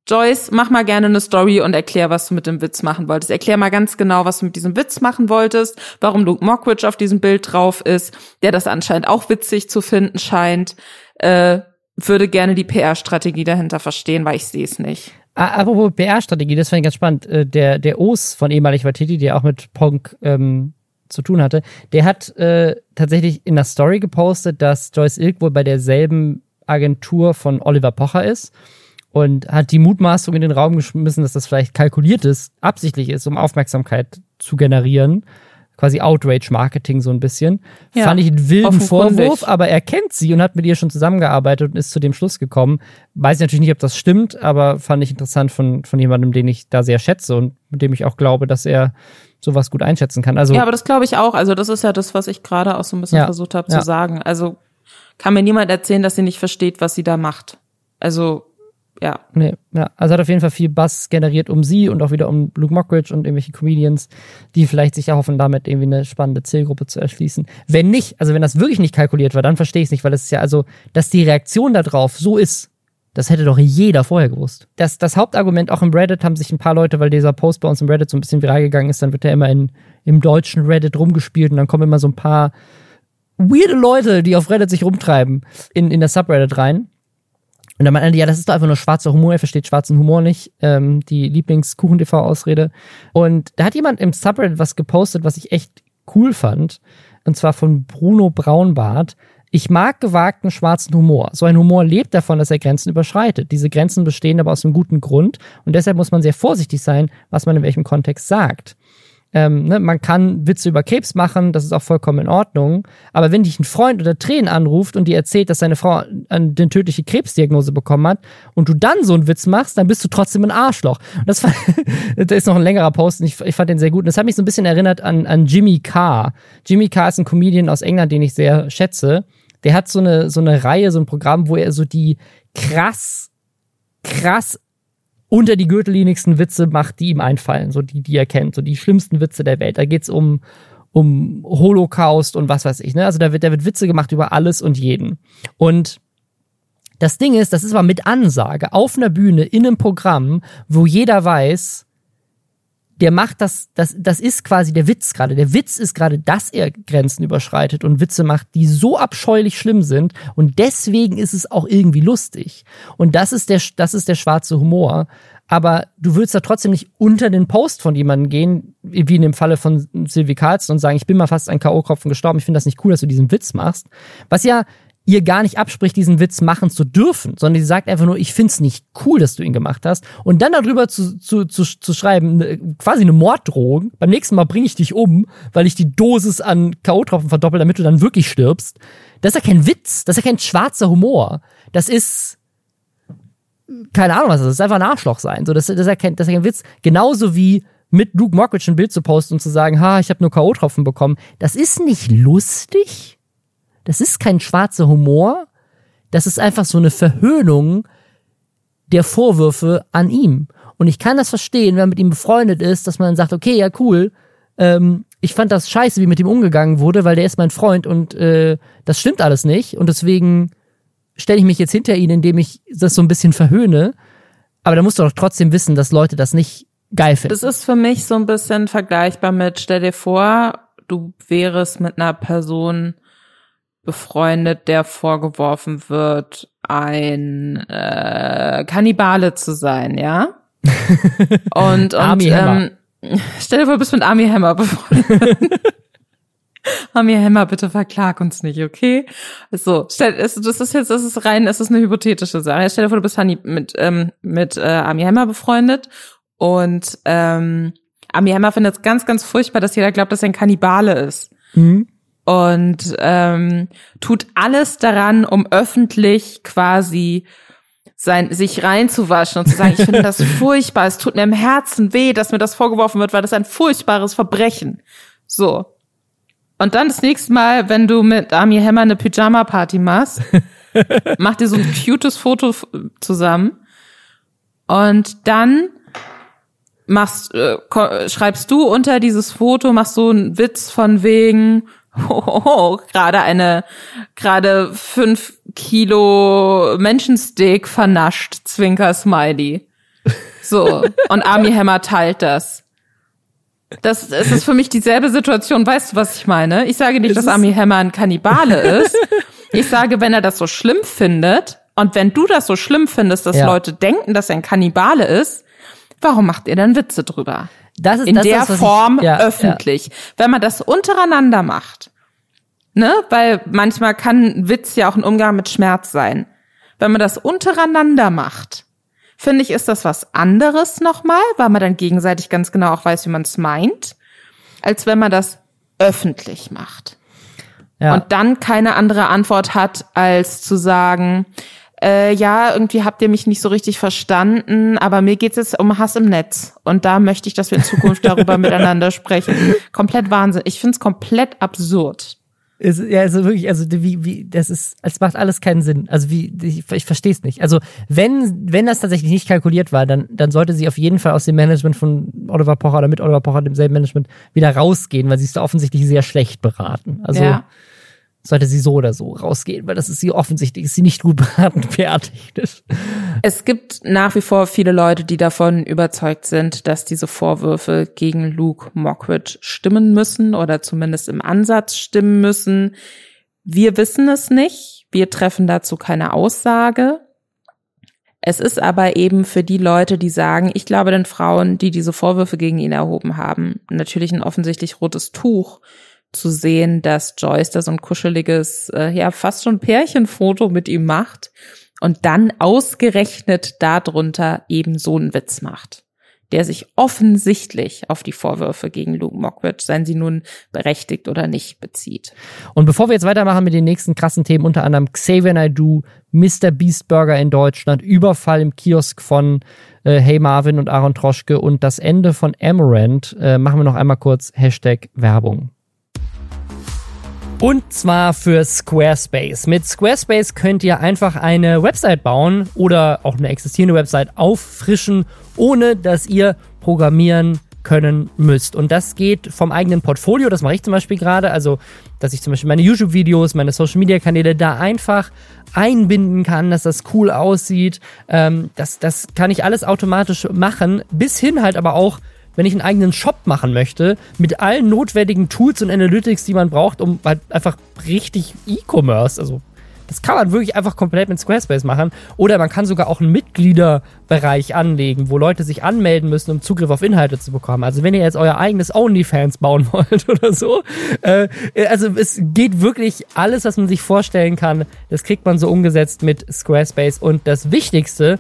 Joyce, mach mal gerne eine Story und erklär, was du mit dem Witz machen wolltest. Erklär mal ganz genau, was du mit diesem Witz machen wolltest, warum Luke Mockridge auf diesem Bild drauf ist, der das anscheinend auch witzig zu finden scheint. Äh, würde gerne die PR-Strategie dahinter verstehen, weil ich sehe es nicht. Apropos PR-Strategie, das fand ich ganz spannend. Äh, der, der Os von ehemalig Vatiti, der auch mit Ponk ähm, zu tun hatte, der hat äh, tatsächlich in der Story gepostet, dass Joyce Ilk wohl bei derselben Agentur von Oliver Pocher ist und hat die Mutmaßung in den Raum geschmissen, dass das vielleicht kalkuliert ist, absichtlich ist, um Aufmerksamkeit zu generieren. Quasi Outrage-Marketing so ein bisschen. Ja, Fand ich einen wilden Vorwurf, aber er kennt sie und hat mit ihr schon zusammengearbeitet und ist zu dem Schluss gekommen. Weiß natürlich nicht, ob das stimmt, aber fand ich interessant von, von jemandem, den ich da sehr schätze und mit dem ich auch glaube, dass er sowas gut einschätzen kann. Also ja, aber das glaube ich auch. Also das ist ja das, was ich gerade auch so ein bisschen ja, versucht habe ja. zu sagen. Also kann mir niemand erzählen, dass sie nicht versteht, was sie da macht. Also ja. Nee, ja. Also hat auf jeden Fall viel Bass generiert um sie und auch wieder um Luke Mockridge und irgendwelche Comedians, die vielleicht sich erhoffen, damit irgendwie eine spannende Zielgruppe zu erschließen. Wenn nicht, also wenn das wirklich nicht kalkuliert war, dann verstehe ich es nicht, weil es ist ja also, dass die Reaktion darauf so ist, das hätte doch jeder vorher gewusst. Das, das Hauptargument auch im Reddit haben sich ein paar Leute, weil dieser Post bei uns im Reddit so ein bisschen viral gegangen ist, dann wird der immer in, im deutschen Reddit rumgespielt und dann kommen immer so ein paar weirde Leute, die auf Reddit sich rumtreiben, in, in das Subreddit rein. Und dann meinte er, ja, das ist doch einfach nur schwarzer Humor, er versteht schwarzen Humor nicht, ähm, die Lieblingskuchen-TV-Ausrede. Und da hat jemand im Subreddit was gepostet, was ich echt cool fand. Und zwar von Bruno Braunbart. Ich mag gewagten schwarzen Humor. So ein Humor lebt davon, dass er Grenzen überschreitet. Diese Grenzen bestehen aber aus einem guten Grund und deshalb muss man sehr vorsichtig sein, was man in welchem Kontext sagt. Ähm, ne, man kann Witze über Capes machen, das ist auch vollkommen in Ordnung. Aber wenn dich ein Freund oder Tränen anruft und dir erzählt, dass seine Frau eine tödliche Krebsdiagnose bekommen hat und du dann so einen Witz machst, dann bist du trotzdem ein Arschloch. Das, war, das ist noch ein längerer Post und ich, ich, fand den sehr gut. Und das hat mich so ein bisschen erinnert an, an Jimmy Carr. Jimmy Carr ist ein Comedian aus England, den ich sehr schätze der hat so eine, so eine Reihe, so ein Programm, wo er so die krass, krass unter die gürtellinigsten Witze macht, die ihm einfallen, so die, die er kennt, so die schlimmsten Witze der Welt. Da geht's um, um Holocaust und was weiß ich. Ne? Also da wird, da wird Witze gemacht über alles und jeden. Und das Ding ist, das ist aber mit Ansage auf einer Bühne in einem Programm, wo jeder weiß, der macht das, das, das ist quasi der Witz gerade. Der Witz ist gerade, dass er Grenzen überschreitet und Witze macht, die so abscheulich schlimm sind. Und deswegen ist es auch irgendwie lustig. Und das ist der, das ist der schwarze Humor aber du würdest da trotzdem nicht unter den Post von jemandem gehen, wie in dem Falle von Sylvie Carlson und sagen, ich bin mal fast ein K.O.-Kopfen gestorben, ich finde das nicht cool, dass du diesen Witz machst. Was ja ihr gar nicht abspricht, diesen Witz machen zu dürfen, sondern sie sagt einfach nur, ich find's nicht cool, dass du ihn gemacht hast. Und dann darüber zu, zu, zu, zu schreiben, ne, quasi eine Morddrohung, beim nächsten Mal bringe ich dich um, weil ich die Dosis an K.O.-Tropfen verdoppel, damit du dann wirklich stirbst. Das ist ja kein Witz, das ist ja kein schwarzer Humor. Das ist keine Ahnung was das ist, einfach ein Arschloch sein. So, das, das, erkennt, das ist kein Witz. Genauso wie mit Luke Mockridge ein Bild zu posten und zu sagen, ha, ich habe nur K.O.-Tropfen bekommen. Das ist nicht lustig. Das ist kein schwarzer Humor. Das ist einfach so eine Verhöhnung der Vorwürfe an ihm. Und ich kann das verstehen, wenn man mit ihm befreundet ist, dass man sagt, okay, ja, cool, ähm, ich fand das scheiße, wie mit ihm umgegangen wurde, weil der ist mein Freund und äh, das stimmt alles nicht. Und deswegen stelle ich mich jetzt hinter ihn, indem ich das so ein bisschen verhöhne. Aber da musst du doch trotzdem wissen, dass Leute das nicht geil finden. Das ist für mich so ein bisschen vergleichbar mit, stell dir vor, du wärst mit einer Person befreundet, der vorgeworfen wird, ein äh, Kannibale zu sein, ja? und und ähm, stell dir vor, du bist mit Army Hammer befreundet. Amir Hemmer, bitte verklag uns nicht, okay? So, stell, das ist jetzt, das ist rein, es ist eine hypothetische Sache. Stell dir vor, du bist Hani mit, ähm, mit äh, Amir Hemmer befreundet und ähm, Amir Hemmer findet es ganz, ganz furchtbar, dass jeder glaubt, dass er ein Kannibale ist. Mhm. Und ähm, tut alles daran, um öffentlich quasi sein, sich reinzuwaschen und zu sagen, ich finde das furchtbar, es tut mir im Herzen weh, dass mir das vorgeworfen wird, weil das ein furchtbares Verbrechen. So. Und dann das nächste Mal, wenn du mit Ami Hammer eine Pyjama-Party machst, mach dir so ein cutes Foto zusammen. Und dann machst, äh, schreibst du unter dieses Foto, machst so einen Witz von wegen, oh, oh, oh gerade eine, gerade fünf Kilo Menschensteak vernascht, Zwinker Smiley. So. Und Ami Hammer teilt das. Das, es ist für mich dieselbe Situation. Weißt du, was ich meine? Ich sage nicht, es dass Ami Hammer ein Kannibale ist. Ich sage, wenn er das so schlimm findet und wenn du das so schlimm findest, dass ja. Leute denken, dass er ein Kannibale ist, warum macht ihr dann Witze drüber? Das ist, In das der ist, Form ich, ja, öffentlich. Ja. Wenn man das untereinander macht, ne, weil manchmal kann Witz ja auch ein Umgang mit Schmerz sein. Wenn man das untereinander macht, finde ich, ist das was anderes nochmal, weil man dann gegenseitig ganz genau auch weiß, wie man es meint, als wenn man das öffentlich macht. Ja. Und dann keine andere Antwort hat, als zu sagen, äh, ja, irgendwie habt ihr mich nicht so richtig verstanden, aber mir geht es jetzt um Hass im Netz. Und da möchte ich, dass wir in Zukunft darüber miteinander sprechen. Komplett Wahnsinn. Ich finde es komplett absurd. Ist, ja, also wirklich, also wie, wie, das ist, es macht alles keinen Sinn. Also wie, ich, ich verstehe es nicht. Also wenn, wenn das tatsächlich nicht kalkuliert war, dann, dann sollte sie auf jeden Fall aus dem Management von Oliver Pocher oder mit Oliver Pocher, demselben Management, wieder rausgehen, weil sie ist da offensichtlich sehr schlecht beraten. Also ja sollte sie so oder so rausgehen, weil das ist sie offensichtlich, ist sie nicht gut beraten fertig. Es gibt nach wie vor viele Leute, die davon überzeugt sind, dass diese Vorwürfe gegen Luke Mockridge stimmen müssen oder zumindest im Ansatz stimmen müssen. Wir wissen es nicht. Wir treffen dazu keine Aussage. Es ist aber eben für die Leute, die sagen, ich glaube den Frauen, die diese Vorwürfe gegen ihn erhoben haben, natürlich ein offensichtlich rotes Tuch zu sehen, dass Joyce da so ein kuscheliges, äh, ja, fast schon Pärchenfoto mit ihm macht und dann ausgerechnet darunter eben so einen Witz macht, der sich offensichtlich auf die Vorwürfe gegen Luke Mockridge, seien sie nun berechtigt oder nicht, bezieht. Und bevor wir jetzt weitermachen mit den nächsten krassen Themen, unter anderem Xavier Naidoo, Mr. Beast Burger in Deutschland, Überfall im Kiosk von äh, Hey Marvin und Aaron Troschke und das Ende von Amaranth, äh, machen wir noch einmal kurz Hashtag Werbung. Und zwar für Squarespace. Mit Squarespace könnt ihr einfach eine Website bauen oder auch eine existierende Website auffrischen, ohne dass ihr programmieren können müsst. Und das geht vom eigenen Portfolio, das mache ich zum Beispiel gerade, also dass ich zum Beispiel meine YouTube-Videos, meine Social-Media-Kanäle da einfach einbinden kann, dass das cool aussieht. Ähm, das, das kann ich alles automatisch machen, bis hin halt aber auch wenn ich einen eigenen Shop machen möchte, mit allen notwendigen Tools und Analytics, die man braucht, um halt einfach richtig E-Commerce, also das kann man wirklich einfach komplett mit Squarespace machen. Oder man kann sogar auch einen Mitgliederbereich anlegen, wo Leute sich anmelden müssen, um Zugriff auf Inhalte zu bekommen. Also wenn ihr jetzt euer eigenes OnlyFans bauen wollt oder so. Äh, also es geht wirklich alles, was man sich vorstellen kann. Das kriegt man so umgesetzt mit Squarespace. Und das Wichtigste,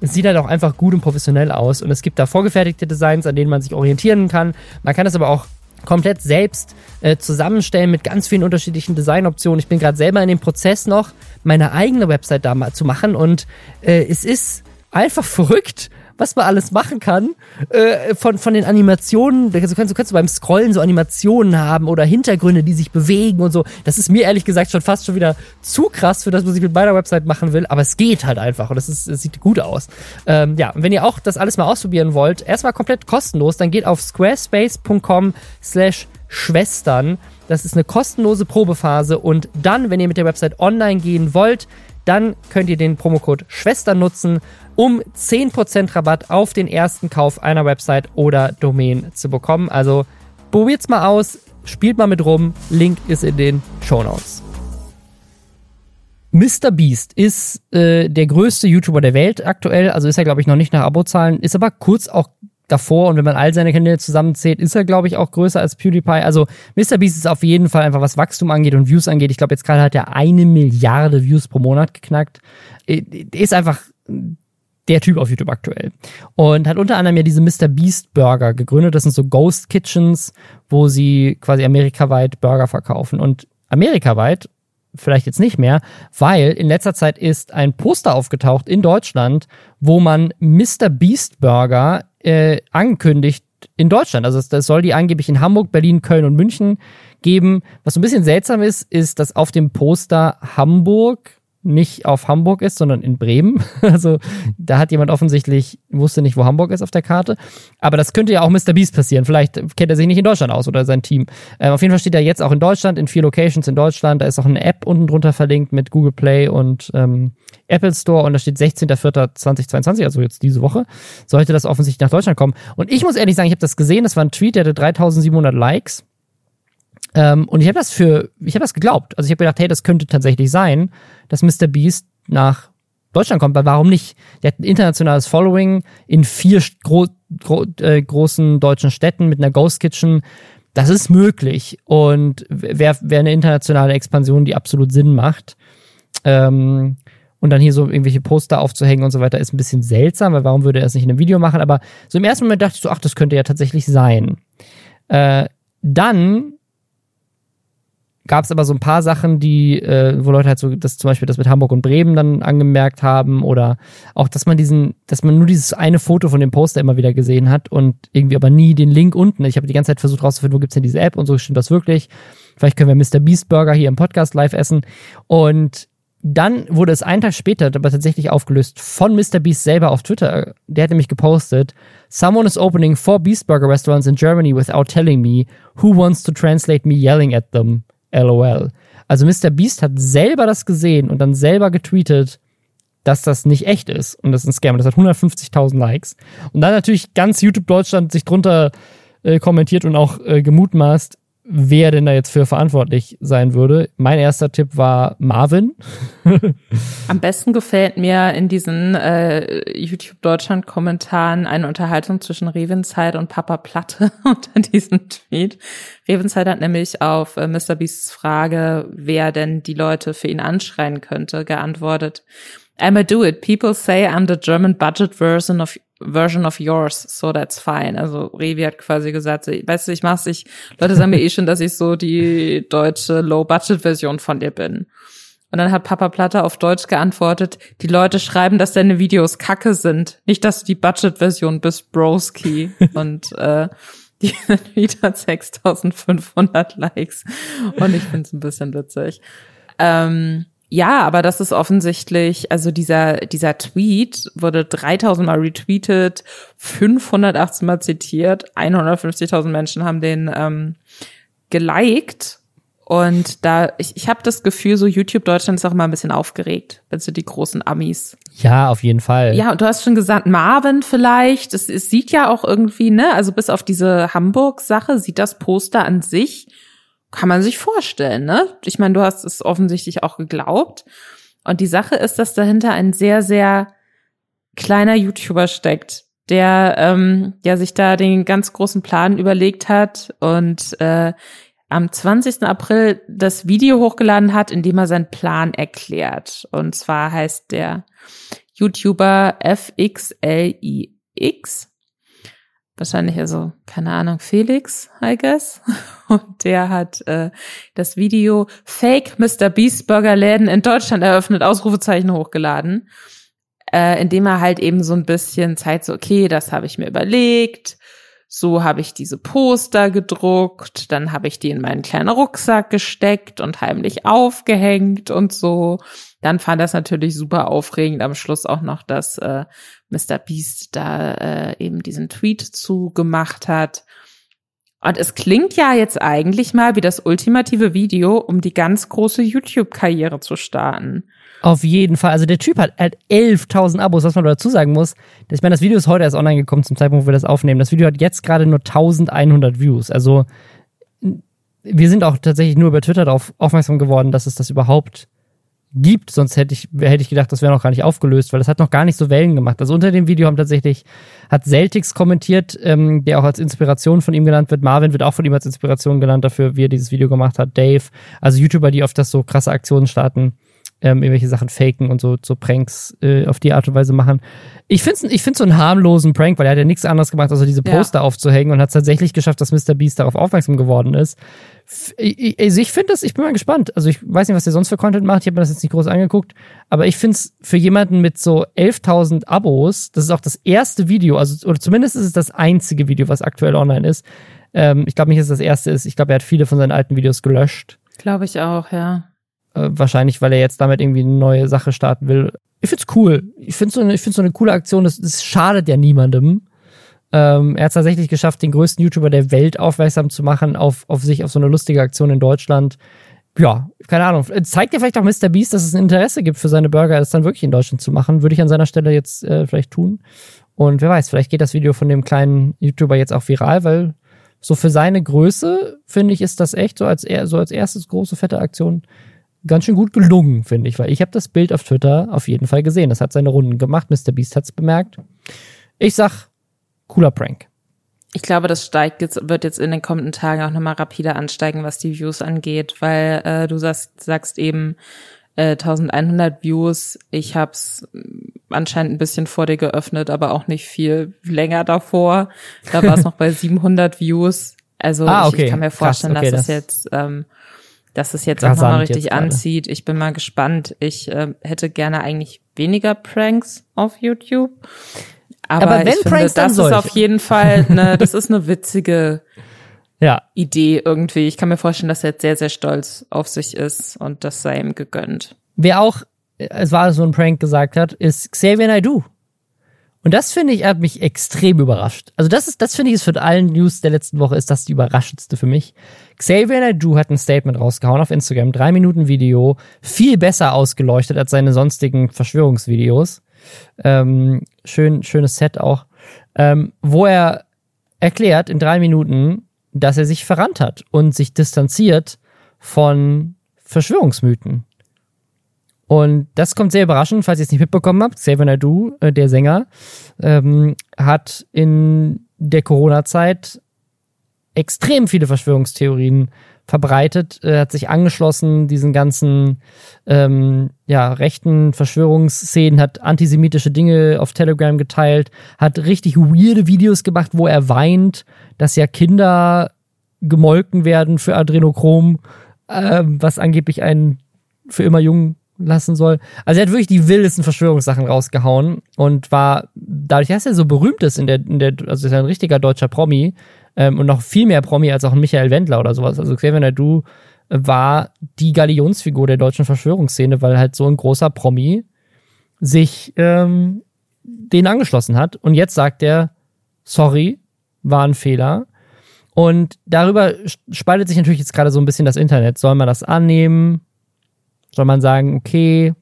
es sieht halt auch einfach gut und professionell aus. Und es gibt da vorgefertigte Designs, an denen man sich orientieren kann. Man kann das aber auch komplett selbst äh, zusammenstellen mit ganz vielen unterschiedlichen Designoptionen. Ich bin gerade selber in dem Prozess noch, meine eigene Website da mal zu machen und äh, es ist einfach verrückt, was man alles machen kann. Äh, von, von den Animationen, du kannst, du kannst beim Scrollen so Animationen haben oder Hintergründe, die sich bewegen und so. Das ist mir ehrlich gesagt schon fast schon wieder zu krass für das, was ich mit meiner Website machen will, aber es geht halt einfach und es, ist, es sieht gut aus. Ähm, ja, und wenn ihr auch das alles mal ausprobieren wollt, erstmal komplett kostenlos, dann geht auf squarespace.com slash Schwestern. Das ist eine kostenlose Probephase und dann, wenn ihr mit der Website online gehen wollt, dann könnt ihr den Promocode Schwestern nutzen um 10% Rabatt auf den ersten Kauf einer Website oder Domain zu bekommen. Also probiert's mal aus, spielt mal mit rum. Link ist in den Show. Mr. Beast ist äh, der größte YouTuber der Welt aktuell, also ist er, glaube ich, noch nicht nach Abozahlen, ist aber kurz auch davor und wenn man all seine Kanäle zusammenzählt, ist er, glaube ich, auch größer als PewDiePie. Also Mr. Beast ist auf jeden Fall einfach, was Wachstum angeht und Views angeht. Ich glaube, jetzt gerade hat er eine Milliarde Views pro Monat geknackt. Äh, ist einfach der Typ auf YouTube aktuell. Und hat unter anderem ja diese Mr. Beast Burger gegründet. Das sind so Ghost Kitchens, wo sie quasi amerikaweit Burger verkaufen. Und amerikaweit, vielleicht jetzt nicht mehr, weil in letzter Zeit ist ein Poster aufgetaucht in Deutschland, wo man Mr. Beast Burger äh, ankündigt in Deutschland. Also das soll die angeblich in Hamburg, Berlin, Köln und München geben. Was so ein bisschen seltsam ist, ist, dass auf dem Poster Hamburg nicht auf Hamburg ist, sondern in Bremen. Also da hat jemand offensichtlich, wusste nicht, wo Hamburg ist auf der Karte. Aber das könnte ja auch Mr. Beast passieren. Vielleicht kennt er sich nicht in Deutschland aus oder sein Team. Ähm, auf jeden Fall steht er jetzt auch in Deutschland, in vier Locations in Deutschland. Da ist auch eine App unten drunter verlinkt mit Google Play und ähm, Apple Store und da steht 16.04.2022, also jetzt diese Woche, sollte das offensichtlich nach Deutschland kommen. Und ich muss ehrlich sagen, ich habe das gesehen, das war ein Tweet, der hatte 3700 Likes. Ähm, und ich habe das für, ich habe das geglaubt. Also ich habe gedacht, hey, das könnte tatsächlich sein, dass Mr. Beast nach Deutschland kommt, weil warum nicht? Der hat ein internationales Following in vier gro gro äh, großen deutschen Städten mit einer Ghost Kitchen. Das ist möglich und wäre wär eine internationale Expansion, die absolut Sinn macht. Ähm, und dann hier so irgendwelche Poster aufzuhängen und so weiter ist ein bisschen seltsam, weil warum würde er es nicht in einem Video machen? Aber so im ersten Moment dachte ich so, ach, das könnte ja tatsächlich sein. Äh, dann gab es aber so ein paar Sachen, die, äh, wo Leute halt so, das zum Beispiel das mit Hamburg und Bremen dann angemerkt haben oder auch, dass man diesen, dass man nur dieses eine Foto von dem Poster immer wieder gesehen hat und irgendwie aber nie den Link unten. Ich habe die ganze Zeit versucht rauszufinden, wo gibt's denn diese App und so stimmt das wirklich. Vielleicht können wir Mr. Beast Burger hier im Podcast live essen und dann wurde es einen Tag später aber tatsächlich aufgelöst von Mr. Beast selber auf Twitter. Der hat nämlich gepostet, Someone is opening four Beast Burger restaurants in Germany without telling me. Who wants to translate me yelling at them? LOL. Also Mr. Beast hat selber das gesehen und dann selber getweetet, dass das nicht echt ist und das ist ein Scam. Das hat 150.000 Likes. Und dann natürlich ganz YouTube Deutschland sich drunter äh, kommentiert und auch äh, gemutmaßt, wer denn da jetzt für verantwortlich sein würde. Mein erster Tipp war Marvin. Am besten gefällt mir in diesen äh, YouTube Deutschland Kommentaren eine Unterhaltung zwischen Revenzeit und Papa Platte unter diesem Tweet. Revenzeit hat nämlich auf äh, Mr. Beasts Frage, wer denn die Leute für ihn anschreien könnte, geantwortet. I'ma do it. People say I'm the German budget version of version of yours, so that's fine. Also Revi hat quasi gesagt, weißt du, ich mach's, ich, Leute sagen mir eh schon, dass ich so die deutsche Low-Budget-Version von dir bin. Und dann hat Papa Platter auf Deutsch geantwortet, die Leute schreiben, dass deine Videos kacke sind. Nicht, dass du die Budget-Version bist, Broski. Und äh, die Video hat 6500 Likes. Und ich find's ein bisschen witzig. Ähm, Ja, aber das ist offensichtlich, also dieser, dieser Tweet wurde 3000 Mal retweetet, 518 Mal zitiert, 150.000 Menschen haben den ähm, geliked. Und da, ich, ich habe das Gefühl, so YouTube Deutschland ist auch immer ein bisschen aufgeregt, wenn so die großen Amis. Ja, auf jeden Fall. Ja, und du hast schon gesagt, Marvin vielleicht. Es, es sieht ja auch irgendwie, ne, also bis auf diese Hamburg-Sache sieht das Poster an sich kann man sich vorstellen, ne? Ich meine, du hast es offensichtlich auch geglaubt. Und die Sache ist, dass dahinter ein sehr, sehr kleiner YouTuber steckt, der ähm, ja sich da den ganz großen Plan überlegt hat und äh, am 20. April das Video hochgeladen hat, in dem er seinen Plan erklärt. Und zwar heißt der YouTuber FXLIX wahrscheinlich also, keine Ahnung, Felix, I guess. Und der hat äh, das Video Fake Mr. Beast Burger Läden in Deutschland eröffnet, Ausrufezeichen hochgeladen, äh, indem er halt eben so ein bisschen zeigt, so, okay, das habe ich mir überlegt, so habe ich diese Poster gedruckt, dann habe ich die in meinen kleinen Rucksack gesteckt und heimlich aufgehängt und so. Dann fand das natürlich super aufregend, am Schluss auch noch, dass äh, Mr. Beast da äh, eben diesen Tweet zugemacht hat. Und es klingt ja jetzt eigentlich mal wie das ultimative Video, um die ganz große YouTube-Karriere zu starten. Auf jeden Fall. Also der Typ hat halt 11.000 Abos, was man dazu sagen muss. Ich meine, das Video ist heute erst online gekommen zum Zeitpunkt, wo wir das aufnehmen. Das Video hat jetzt gerade nur 1.100 Views. Also wir sind auch tatsächlich nur über Twitter darauf aufmerksam geworden, dass es das überhaupt gibt. Sonst hätte ich, hätte ich gedacht, das wäre noch gar nicht aufgelöst, weil das hat noch gar nicht so Wellen gemacht. Also unter dem Video haben tatsächlich, hat Celtics kommentiert, ähm, der auch als Inspiration von ihm genannt wird. Marvin wird auch von ihm als Inspiration genannt dafür, wie er dieses Video gemacht hat. Dave, also YouTuber, die oft das so krasse Aktionen starten ähm, irgendwelche Sachen faken und so, so Pranks äh, auf die Art und Weise machen. Ich finde ich find's so einen harmlosen Prank, weil er hat ja nichts anderes gemacht, als diese Poster ja. aufzuhängen und hat es tatsächlich geschafft, dass Mr. Beast darauf aufmerksam geworden ist. Ich, also ich finde das, ich bin mal gespannt. Also ich weiß nicht, was der sonst für Content macht. Ich habe mir das jetzt nicht groß angeguckt. Aber ich finde es für jemanden mit so 11.000 Abos, das ist auch das erste Video, also oder zumindest ist es das einzige Video, was aktuell online ist. Ähm, ich glaube nicht, dass es das erste ist. Ich glaube, er hat viele von seinen alten Videos gelöscht. Glaube ich auch, ja. Äh, wahrscheinlich, weil er jetzt damit irgendwie eine neue Sache starten will. Ich find's cool. Ich find's so eine, ich find's so eine coole Aktion. Das, das schadet ja niemandem. Ähm, er hat tatsächlich geschafft, den größten YouTuber der Welt aufmerksam zu machen auf, auf sich, auf so eine lustige Aktion in Deutschland. Ja, keine Ahnung. Zeigt ja vielleicht auch Mr. Beast, dass es ein Interesse gibt für seine Burger, das dann wirklich in Deutschland zu machen. Würde ich an seiner Stelle jetzt äh, vielleicht tun. Und wer weiß, vielleicht geht das Video von dem kleinen YouTuber jetzt auch viral, weil so für seine Größe, finde ich, ist das echt so als, so als erstes große, fette Aktion ganz schön gut gelungen, finde ich, weil ich habe das Bild auf Twitter auf jeden Fall gesehen. Das hat seine Runden gemacht. Mr. Beast hat's bemerkt. Ich sag, cooler Prank. Ich glaube, das steigt jetzt, wird jetzt in den kommenden Tagen auch nochmal rapide ansteigen, was die Views angeht, weil äh, du sagst, sagst eben äh, 1100 Views. Ich hab's anscheinend ein bisschen vor dir geöffnet, aber auch nicht viel länger davor. Da war es noch bei 700 Views. Also ah, okay. ich, ich, kann mir vorstellen, Krass, okay, dass es jetzt ähm, dass es jetzt Rasant auch nochmal richtig anzieht. Ich bin mal gespannt. Ich äh, hätte gerne eigentlich weniger Pranks auf YouTube. Aber, aber wenn ich finde, Pranks, das ist auf jeden Fall eine, das ist eine witzige ja. Idee irgendwie. Ich kann mir vorstellen, dass er jetzt sehr, sehr stolz auf sich ist und das sei ihm gegönnt. Wer auch, es war so ein Prank gesagt hat, ist Xavier Naidoo. Und das finde ich, hat mich extrem überrascht. Also das ist, das finde ich ist für allen News der letzten Woche ist das die überraschendste für mich. Xavier Naidoo hat ein Statement rausgehauen auf Instagram, drei Minuten Video, viel besser ausgeleuchtet als seine sonstigen Verschwörungsvideos. Ähm, schön, schönes Set auch, ähm, wo er erklärt in drei Minuten, dass er sich verrannt hat und sich distanziert von Verschwörungsmythen. Und das kommt sehr überraschend, falls ihr es nicht mitbekommen habt. Xavier Naidoo, äh, der Sänger, ähm, hat in der Corona-Zeit extrem viele Verschwörungstheorien verbreitet, äh, hat sich angeschlossen, diesen ganzen ähm, ja, rechten Verschwörungsszenen, hat antisemitische Dinge auf Telegram geteilt, hat richtig weirde Videos gemacht, wo er weint, dass ja Kinder gemolken werden für Adrenochrom, äh, was angeblich einen für immer jung lassen soll. Also er hat wirklich die wildesten Verschwörungssachen rausgehauen und war dadurch, dass er so berühmt ist in der, in der also ist er ein richtiger deutscher Promi ähm, und noch viel mehr Promi als auch ein Michael Wendler oder sowas. Also Xavier Nadu war die Galionsfigur der deutschen Verschwörungsszene, weil halt so ein großer Promi sich ähm, den angeschlossen hat. Und jetzt sagt er, sorry, war ein Fehler. Und darüber spaltet sich natürlich jetzt gerade so ein bisschen das Internet. Soll man das annehmen? Soll man sagen, okay,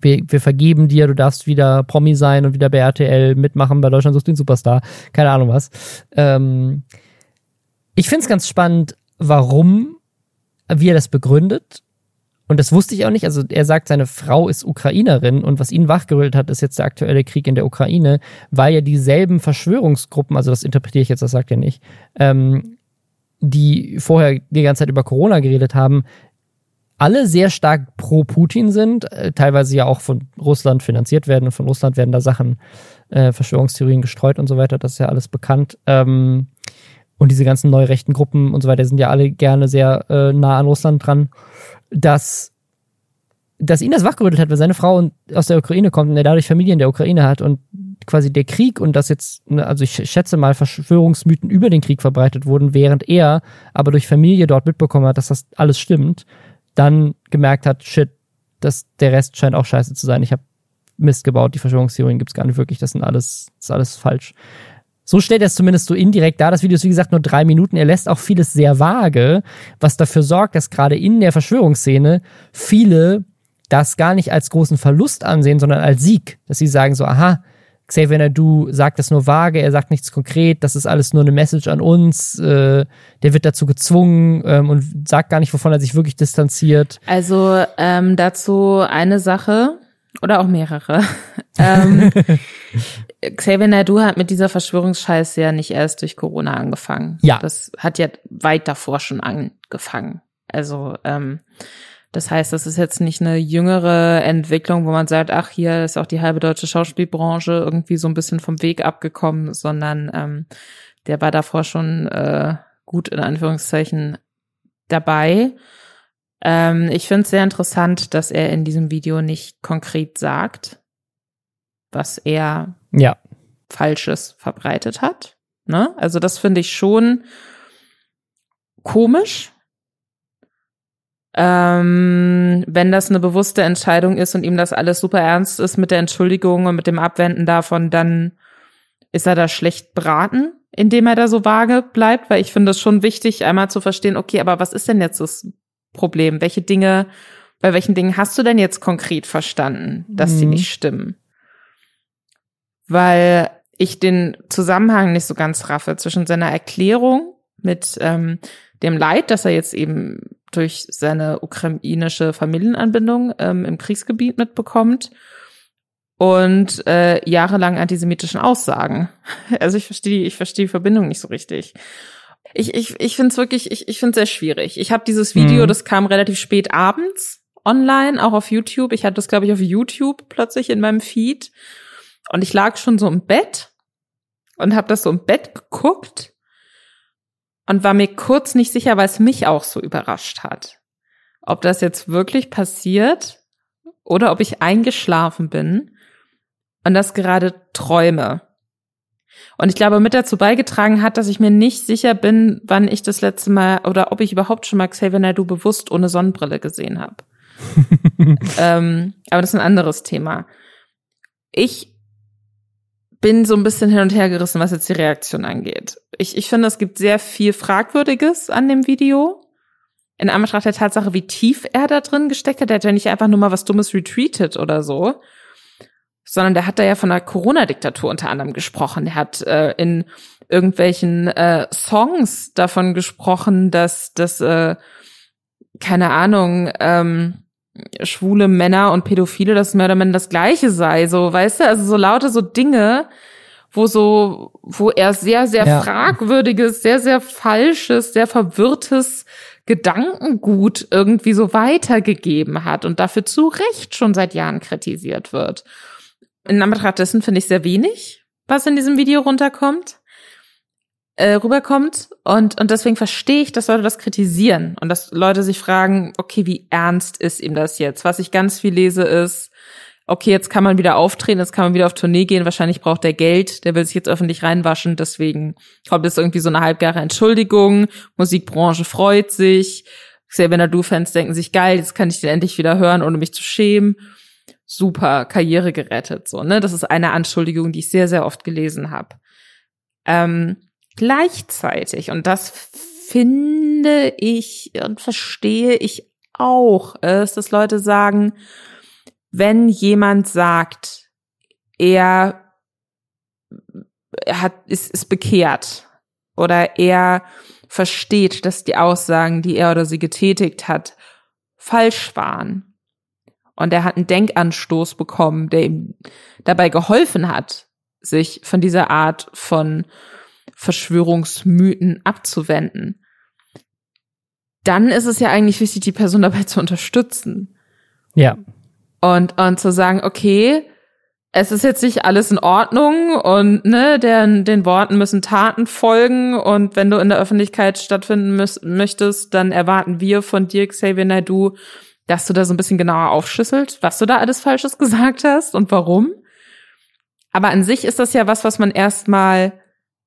wir, wir vergeben dir, du darfst wieder Promi sein und wieder bei RTL mitmachen, bei Deutschland sucht den Superstar, keine Ahnung was. Ähm, ich finde es ganz spannend, warum, wie er das begründet. Und das wusste ich auch nicht. Also er sagt, seine Frau ist Ukrainerin und was ihn wachgerüttelt hat, ist jetzt der aktuelle Krieg in der Ukraine, weil ja dieselben Verschwörungsgruppen, also das interpretiere ich jetzt, das sagt er nicht, ähm, die vorher die ganze Zeit über Corona geredet haben, alle sehr stark pro Putin sind, äh, teilweise ja auch von Russland finanziert werden und von Russland werden da Sachen, äh, Verschwörungstheorien gestreut und so weiter, das ist ja alles bekannt. Ähm, und diese ganzen neurechten Gruppen und so weiter sind ja alle gerne sehr äh, nah an Russland dran, dass, dass ihn das wachgerüttelt hat, weil seine Frau aus der Ukraine kommt und er dadurch Familie in der Ukraine hat und quasi der Krieg und das jetzt, ne, also ich schätze mal, Verschwörungsmythen über den Krieg verbreitet wurden, während er aber durch Familie dort mitbekommen hat, dass das alles stimmt dann gemerkt hat, shit, das, der Rest scheint auch scheiße zu sein. Ich habe Mist gebaut, die Verschwörungstheorien gibt's gar nicht wirklich, das sind alles, das ist alles falsch. So stellt er es zumindest so indirekt dar. Das Video ist, wie gesagt, nur drei Minuten. Er lässt auch vieles sehr vage, was dafür sorgt, dass gerade in der Verschwörungsszene viele das gar nicht als großen Verlust ansehen, sondern als Sieg. Dass sie sagen so, aha, Xavier Nadu sagt das nur vage, er sagt nichts konkret, das ist alles nur eine Message an uns, äh, der wird dazu gezwungen ähm, und sagt gar nicht, wovon er sich wirklich distanziert. Also ähm, dazu eine Sache oder auch mehrere. ähm, Xavier Nadu hat mit dieser Verschwörungsscheiße ja nicht erst durch Corona angefangen. Ja. Das hat ja weit davor schon angefangen. Also ähm, das heißt, das ist jetzt nicht eine jüngere Entwicklung, wo man sagt, ach, hier ist auch die halbe deutsche Schauspielbranche irgendwie so ein bisschen vom Weg abgekommen, sondern ähm, der war davor schon äh, gut in Anführungszeichen dabei. Ähm, ich finde es sehr interessant, dass er in diesem Video nicht konkret sagt, was er ja. Falsches verbreitet hat. Ne? Also das finde ich schon komisch, ähm, wenn das eine bewusste Entscheidung ist und ihm das alles super ernst ist mit der Entschuldigung und mit dem Abwenden davon, dann ist er da schlecht beraten, indem er da so vage bleibt, weil ich finde es schon wichtig, einmal zu verstehen, okay, aber was ist denn jetzt das Problem? Welche Dinge, bei welchen Dingen hast du denn jetzt konkret verstanden, dass mhm. die nicht stimmen? Weil ich den Zusammenhang nicht so ganz raffe zwischen seiner Erklärung mit ähm, dem Leid, dass er jetzt eben durch seine ukrainische Familienanbindung ähm, im Kriegsgebiet mitbekommt und äh, jahrelang antisemitischen Aussagen. Also ich verstehe, ich verstehe die Verbindung nicht so richtig. Ich, ich, ich finde es wirklich, ich, ich finde es sehr schwierig. Ich habe dieses Video, mhm. das kam relativ spät abends online, auch auf YouTube. Ich hatte das, glaube ich, auf YouTube plötzlich in meinem Feed. Und ich lag schon so im Bett und habe das so im Bett geguckt und war mir kurz nicht sicher, weil es mich auch so überrascht hat. Ob das jetzt wirklich passiert oder ob ich eingeschlafen bin und das gerade träume. Und ich glaube, mit dazu beigetragen hat, dass ich mir nicht sicher bin, wann ich das letzte Mal oder ob ich überhaupt schon mal Xavier Naidoo bewusst ohne Sonnenbrille gesehen habe. ähm, aber das ist ein anderes Thema. Ich bin so ein bisschen hin und her gerissen, was jetzt die Reaktion angeht. Ich, ich finde, es gibt sehr viel Fragwürdiges an dem Video. In Anbetracht der Tatsache, wie tief er da drin gesteckt hat. Der hat ja nicht einfach nur mal was Dummes retweetet oder so, sondern der hat da ja von der Corona-Diktatur unter anderem gesprochen. Der hat äh, in irgendwelchen äh, Songs davon gesprochen, dass das, äh, keine Ahnung, ähm, schwule Männer und Pädophile, dass mehr oder minder das Gleiche sei, so, weißt du, also so lauter so Dinge, wo so, wo er sehr, sehr ja. fragwürdiges, sehr, sehr falsches, sehr verwirrtes Gedankengut irgendwie so weitergegeben hat und dafür zu Recht schon seit Jahren kritisiert wird. In Anbetracht dessen finde ich sehr wenig, was in diesem Video runterkommt äh, rüberkommt und und deswegen verstehe ich, dass Leute das kritisieren und dass Leute sich fragen, okay, wie ernst ist ihm das jetzt? Was ich ganz viel lese ist, okay, jetzt kann man wieder auftreten, jetzt kann man wieder auf Tournee gehen, wahrscheinlich braucht der Geld, der will sich jetzt öffentlich reinwaschen, deswegen kommt jetzt irgendwie so eine halbgare Entschuldigung, Musikbranche freut sich, Xavier Nadu-Fans denken sich, geil, jetzt kann ich den endlich wieder hören, ohne mich zu schämen. Super, Karriere gerettet, so, ne? Das ist eine Anschuldigung, die ich sehr, sehr oft gelesen habe. Ähm, gleichzeitig, und das finde ich und verstehe ich auch, ist, dass Leute sagen, wenn jemand sagt, er, hat, ist, ist bekehrt oder er versteht, dass die Aussagen, die er oder sie getätigt hat, falsch waren. Und er hat einen Denkanstoß bekommen, der ihm dabei geholfen hat, sich von dieser Art von Verschwörungsmythen abzuwenden. Dann ist es ja eigentlich wichtig, die Person dabei zu unterstützen. Ja. Und, und zu sagen, okay, es ist jetzt nicht alles in Ordnung und ne, den, den Worten müssen Taten folgen und wenn du in der Öffentlichkeit stattfinden möchtest, dann erwarten wir von dir, Xavier Naidoo, dass du da so ein bisschen genauer aufschlüsselt, was du da alles Falsches gesagt hast und warum. Aber an sich ist das ja was, was man erstmal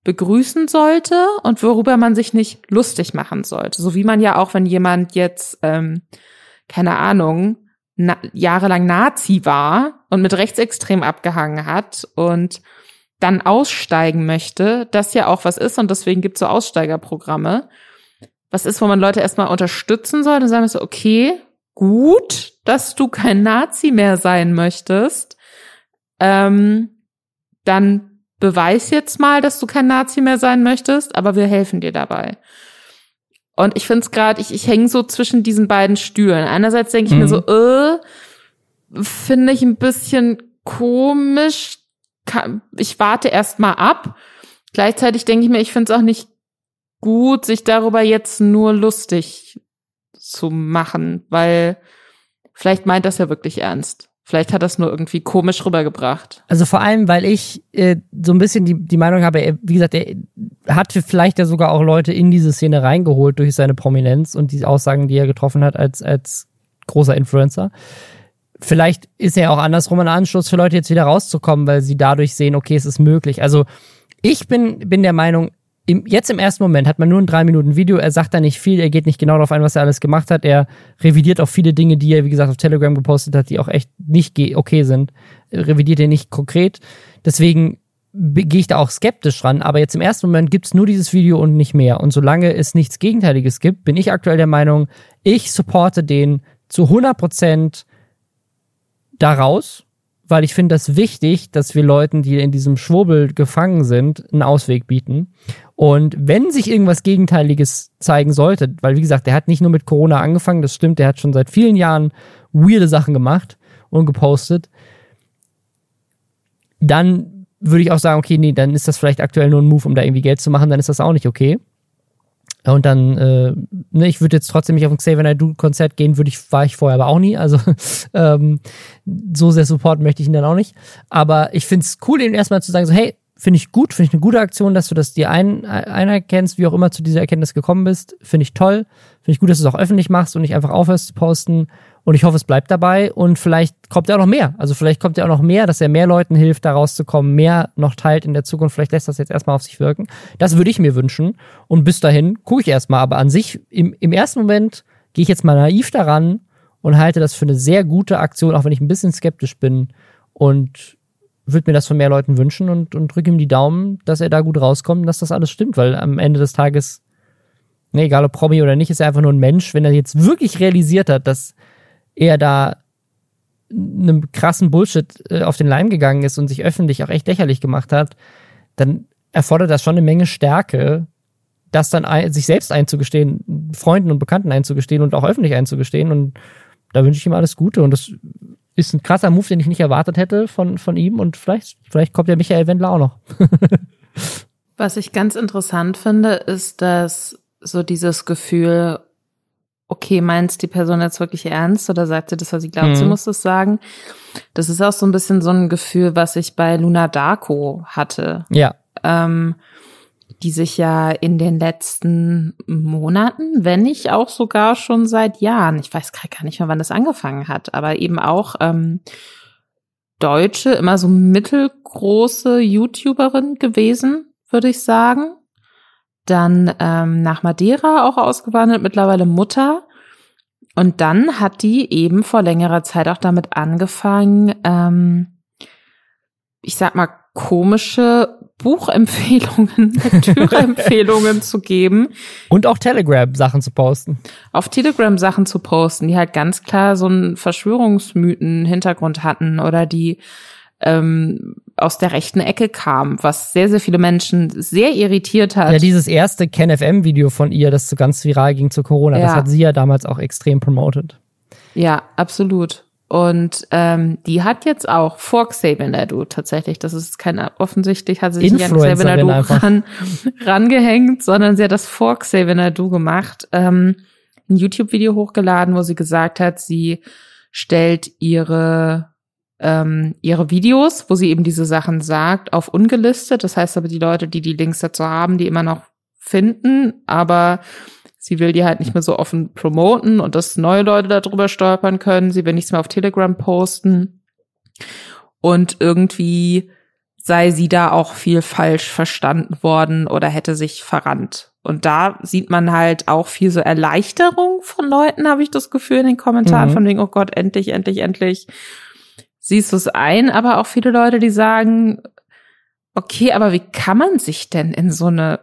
begrüßen sollte und worüber man sich nicht lustig machen sollte. So wie man ja auch, wenn jemand jetzt, ähm, keine Ahnung, na, jahrelang Nazi war und mit Rechtsextrem abgehangen hat und dann aussteigen möchte, das ja auch was ist und deswegen gibt es so Aussteigerprogramme. Was ist, wo man Leute erstmal unterstützen soll und sagen so, okay, gut, dass du kein Nazi mehr sein möchtest, ähm, dann beweis jetzt mal, dass du kein Nazi mehr sein möchtest, aber wir helfen dir dabei. Und ich finde es gerade, ich, ich hänge so zwischen diesen beiden Stühlen. Einerseits denke ich mhm. mir so, äh, finde ich ein bisschen komisch. Ich warte erst mal ab. Gleichzeitig denke ich mir, ich finde es auch nicht gut, sich darüber jetzt nur lustig zu machen, weil vielleicht meint das ja wirklich ernst. Vielleicht hat das nur irgendwie komisch rübergebracht. Also vor allem, weil ich äh, so ein bisschen die, die Meinung habe, er, wie gesagt, er hat vielleicht ja sogar auch Leute in diese Szene reingeholt durch seine Prominenz und die Aussagen, die er getroffen hat als, als großer Influencer. Vielleicht ist er auch andersrum ein Anschluss für Leute jetzt wieder rauszukommen, weil sie dadurch sehen, okay, es ist möglich. Also ich bin, bin der Meinung, im, jetzt im ersten Moment hat man nur ein drei Minuten Video. Er sagt da nicht viel, er geht nicht genau darauf ein, was er alles gemacht hat. Er revidiert auch viele Dinge, die er, wie gesagt, auf Telegram gepostet hat, die auch echt nicht okay sind. Er revidiert er nicht konkret. Deswegen gehe ich da auch skeptisch ran. Aber jetzt im ersten Moment gibt's nur dieses Video und nicht mehr. Und solange es nichts Gegenteiliges gibt, bin ich aktuell der Meinung, ich supporte den zu 100 Prozent daraus weil ich finde das wichtig, dass wir Leuten, die in diesem Schwurbel gefangen sind, einen Ausweg bieten. Und wenn sich irgendwas Gegenteiliges zeigen sollte, weil wie gesagt, der hat nicht nur mit Corona angefangen, das stimmt, der hat schon seit vielen Jahren weirde Sachen gemacht und gepostet, dann würde ich auch sagen, okay, nee, dann ist das vielleicht aktuell nur ein Move, um da irgendwie Geld zu machen, dann ist das auch nicht okay. Und dann, äh, ne, ich würde jetzt trotzdem nicht auf ein Xavier Naidoo Konzert gehen, würde ich, war ich vorher aber auch nie. Also ähm, so sehr supporten möchte ich ihn dann auch nicht. Aber ich finde es cool, ihn erstmal zu sagen, so, hey, finde ich gut, finde ich eine gute Aktion, dass du das dir ein, einerkennst, wie auch immer zu dieser Erkenntnis gekommen bist. Finde ich toll. Finde ich gut, dass du es auch öffentlich machst und nicht einfach aufhörst zu posten. Und ich hoffe, es bleibt dabei und vielleicht kommt ja auch noch mehr. Also vielleicht kommt ja auch noch mehr, dass er mehr Leuten hilft, da rauszukommen, mehr noch teilt in der Zukunft. Vielleicht lässt das jetzt erstmal auf sich wirken. Das würde ich mir wünschen. Und bis dahin gucke ich erstmal. Aber an sich, im, im ersten Moment gehe ich jetzt mal naiv daran und halte das für eine sehr gute Aktion, auch wenn ich ein bisschen skeptisch bin. Und würde mir das von mehr Leuten wünschen und, und drücke ihm die Daumen, dass er da gut rauskommt und dass das alles stimmt, weil am Ende des Tages, ne, egal ob Promi oder nicht, ist er einfach nur ein Mensch. Wenn er jetzt wirklich realisiert hat, dass er da einem krassen Bullshit äh, auf den Leim gegangen ist und sich öffentlich auch echt lächerlich gemacht hat, dann erfordert das schon eine Menge Stärke, das dann ein, sich selbst einzugestehen, Freunden und Bekannten einzugestehen und auch öffentlich einzugestehen. Und da wünsche ich ihm alles Gute. Und das ist ein krasser Move, den ich nicht erwartet hätte von, von ihm. Und vielleicht, vielleicht kommt der Michael Wendler auch noch. Was ich ganz interessant finde, ist, dass so dieses Gefühl, okay, meinst die Person jetzt wirklich ernst oder sagt sie das, was sie glaubt, mhm. sie muss das sagen? Das ist auch so ein bisschen so ein Gefühl, was ich bei Luna Darko hatte. Ja. Ähm, die sich ja in den letzten Monaten, wenn nicht auch sogar schon seit Jahren, ich weiß gar nicht mehr, wann das angefangen hat, aber eben auch ähm, Deutsche, immer so mittelgroße YouTuberin gewesen, würde ich sagen dann ähm, nach Madeira auch ausgewandert, mittlerweile Mutter. Und dann hat die eben vor längerer Zeit auch damit angefangen, ähm, ich sag mal, komische Buchempfehlungen, Lektüreempfehlungen zu geben. Und auch Telegram-Sachen zu posten. Auf Telegram Sachen zu posten, die halt ganz klar so einen Verschwörungsmythen-Hintergrund hatten oder die ähm, aus der rechten Ecke kamen, was sehr, sehr viele Menschen sehr irritiert hat. Ja, dieses erste KenFM-Video von ihr, das so ganz viral ging zu Corona, ja. das hat sie ja damals auch extrem promoted. Ja, absolut. Und ähm, die hat jetzt auch vor Xavier Nadu tatsächlich, das ist kein offensichtlich, hat sie sich nicht an Xavier Nadu ran, rangehängt, sondern sie hat das vor Xavier Nadu gemacht, ähm, ein YouTube-Video hochgeladen, wo sie gesagt hat, sie stellt ihre ähm, ihre Videos, wo sie eben diese Sachen sagt, auf ungelistet. Das heißt aber, die Leute, die die Links dazu haben, die immer noch finden, aber sie will die halt nicht mehr so offen promoten und dass neue Leute darüber stolpern können. Sie will nichts mehr auf Telegram posten. Und irgendwie sei sie da auch viel falsch verstanden worden oder hätte sich verrannt. Und da sieht man halt auch viel so Erleichterung von Leuten, habe ich das Gefühl in den Kommentaren, mhm. von wegen, oh Gott, endlich, endlich, endlich siehst du es ein, aber auch viele Leute, die sagen, okay, aber wie kann man sich denn in so eine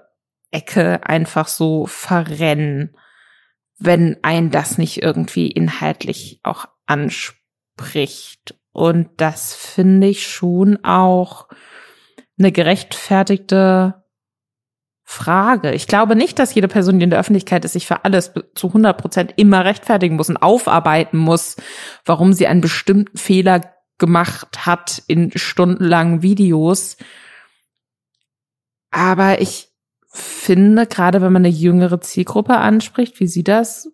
Ecke einfach so verrennen, wenn ein das nicht irgendwie inhaltlich auch anspricht? Und das finde ich schon auch eine gerechtfertigte Frage. Ich glaube nicht, dass jede Person, die in der Öffentlichkeit ist, sich für alles zu 100 Prozent immer rechtfertigen muss und aufarbeiten muss, warum sie einen bestimmten Fehler gemacht hat in stundenlangen Videos. Aber ich finde, gerade wenn man eine jüngere Zielgruppe anspricht, wie sie das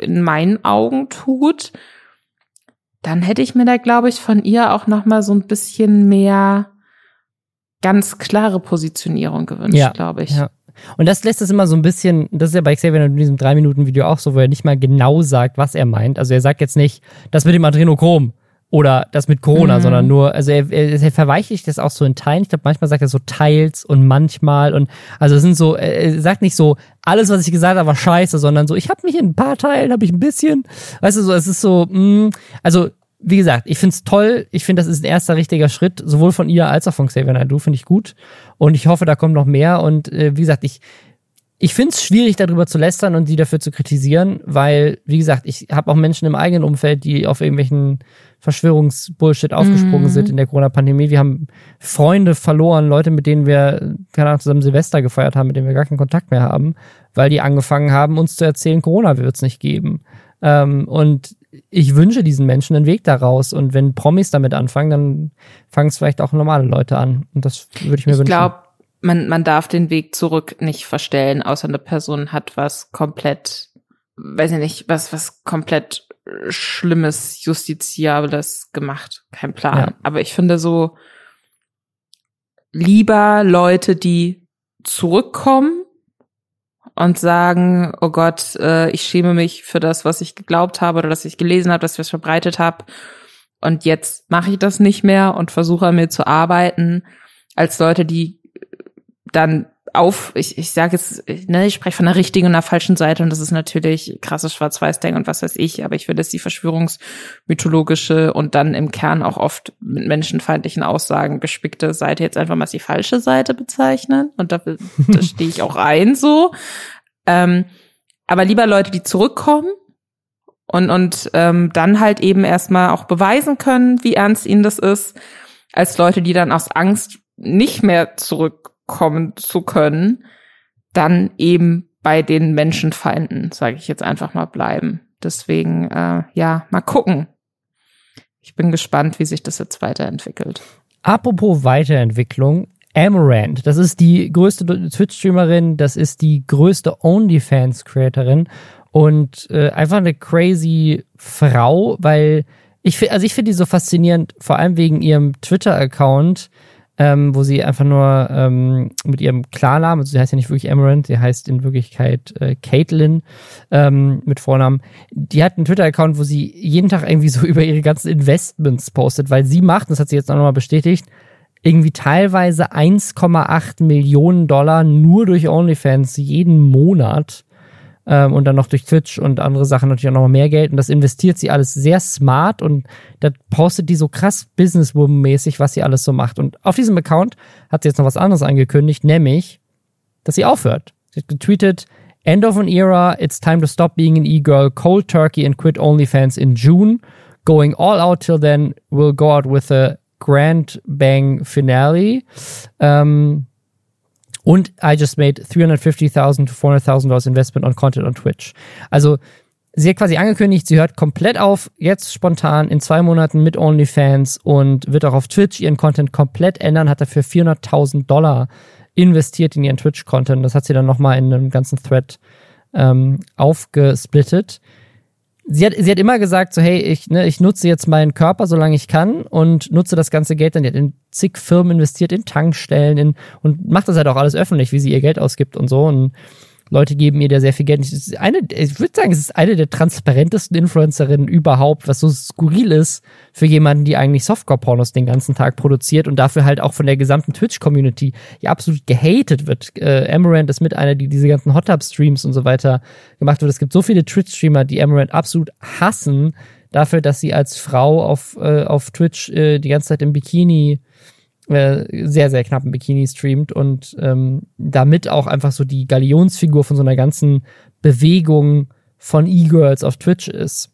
in meinen Augen tut, dann hätte ich mir da, glaube ich, von ihr auch noch mal so ein bisschen mehr ganz klare Positionierung gewünscht, ja, glaube ich. Ja. Und das lässt es immer so ein bisschen, das ist ja bei Xavier in diesem drei Minuten Video auch so, wo er nicht mal genau sagt, was er meint. Also er sagt jetzt nicht, das mit dem Adrenochrom oder das mit Corona, mhm. sondern nur, also er, er, er verweichlicht das auch so in Teilen. Ich glaube, manchmal sagt er so teils und manchmal und also es sind so, er sagt nicht so, alles, was ich gesagt habe, war scheiße, sondern so, ich habe mich in ein paar Teilen, habe ich ein bisschen, weißt du, so, es ist so, mh, mm, also wie gesagt, ich find's toll. Ich finde, das ist ein erster richtiger Schritt, sowohl von ihr als auch von Xavier Naidoo, finde ich gut. Und ich hoffe, da kommt noch mehr. Und äh, wie gesagt, ich, ich finde es schwierig, darüber zu lästern und sie dafür zu kritisieren, weil, wie gesagt, ich habe auch Menschen im eigenen Umfeld, die auf irgendwelchen Verschwörungsbullshit aufgesprungen mhm. sind in der Corona-Pandemie. Wir haben Freunde verloren, Leute, mit denen wir, keine Ahnung, zusammen Silvester gefeiert haben, mit denen wir gar keinen Kontakt mehr haben, weil die angefangen haben, uns zu erzählen, Corona wird es nicht geben. Ähm, und ich wünsche diesen Menschen einen Weg daraus. Und wenn Promis damit anfangen, dann fangen es vielleicht auch normale Leute an. Und das würde ich mir ich wünschen. Ich glaube, man, man darf den Weg zurück nicht verstellen, außer eine Person hat was komplett, weiß ich nicht, was, was komplett Schlimmes, Justiziables gemacht. Kein Plan. Ja. Aber ich finde so lieber Leute, die zurückkommen und sagen, oh Gott, äh, ich schäme mich für das, was ich geglaubt habe oder das ich gelesen habe, dass ich was verbreitet habe. Und jetzt mache ich das nicht mehr und versuche an mir zu arbeiten, als Leute, die dann auf, ich, ich sage jetzt, ne, ich spreche von der richtigen und der falschen Seite und das ist natürlich krasses Schwarz-Weiß-Denken und was weiß ich, aber ich will das die verschwörungsmythologische und dann im Kern auch oft mit menschenfeindlichen Aussagen gespickte Seite jetzt einfach mal als die falsche Seite bezeichnen und da, da stehe ich auch ein so. Ähm, aber lieber Leute, die zurückkommen und, und ähm, dann halt eben erstmal auch beweisen können, wie ernst ihnen das ist, als Leute, die dann aus Angst nicht mehr zurück kommen zu können, dann eben bei den Menschenfeinden, sage ich jetzt einfach mal, bleiben. Deswegen, äh, ja, mal gucken. Ich bin gespannt, wie sich das jetzt weiterentwickelt. Apropos Weiterentwicklung, Amaranth, das ist die größte Twitch-Streamerin, das ist die größte OnlyFans-Creatorin und äh, einfach eine crazy Frau, weil ich finde, also ich finde die so faszinierend, vor allem wegen ihrem Twitter-Account, ähm, wo sie einfach nur ähm, mit ihrem Klarnamen, also sie heißt ja nicht wirklich Amaranth, sie heißt in Wirklichkeit äh, Caitlin ähm, mit Vornamen, die hat einen Twitter-Account, wo sie jeden Tag irgendwie so über ihre ganzen Investments postet, weil sie macht, das hat sie jetzt auch nochmal bestätigt, irgendwie teilweise 1,8 Millionen Dollar nur durch OnlyFans jeden Monat. Ähm, und dann noch durch Twitch und andere Sachen natürlich auch noch mehr Geld. Und das investiert sie alles sehr smart und da postet die so krass Businesswoman-mäßig, was sie alles so macht. Und auf diesem Account hat sie jetzt noch was anderes angekündigt, nämlich, dass sie aufhört. Sie hat getweetet, End of an era, it's time to stop being an e-girl, cold turkey and quit OnlyFans in June. Going all out till then, we'll go out with a grand bang finale. Um, und I just made 350.000 to 400.000 Dollars Investment on Content on Twitch. Also sie hat quasi angekündigt, sie hört komplett auf, jetzt spontan in zwei Monaten mit OnlyFans und wird auch auf Twitch ihren Content komplett ändern, hat dafür 400.000 Dollar investiert in ihren Twitch-Content. Das hat sie dann nochmal in einem ganzen Thread ähm, aufgesplittet sie hat, sie hat immer gesagt, so, hey, ich, ne, ich nutze jetzt meinen Körper, solange ich kann und nutze das ganze Geld dann. In zig Firmen investiert, in Tankstellen in, und macht das halt auch alles öffentlich, wie sie ihr Geld ausgibt und so. Und Leute geben ihr da sehr viel Geld. Ich, eine, ich würde sagen, es ist eine der transparentesten Influencerinnen überhaupt, was so skurril ist für jemanden, die eigentlich Softcore-Pornos den ganzen Tag produziert und dafür halt auch von der gesamten Twitch-Community ja absolut gehatet wird. Äh, Amaranth ist mit einer, die diese ganzen Hot Tub-Streams und so weiter gemacht wird. Es gibt so viele Twitch-Streamer, die Amaranth absolut hassen dafür, dass sie als Frau auf, äh, auf Twitch äh, die ganze Zeit im Bikini äh, sehr, sehr knappen Bikini streamt und ähm, damit auch einfach so die Galionsfigur von so einer ganzen Bewegung von E-Girls auf Twitch ist.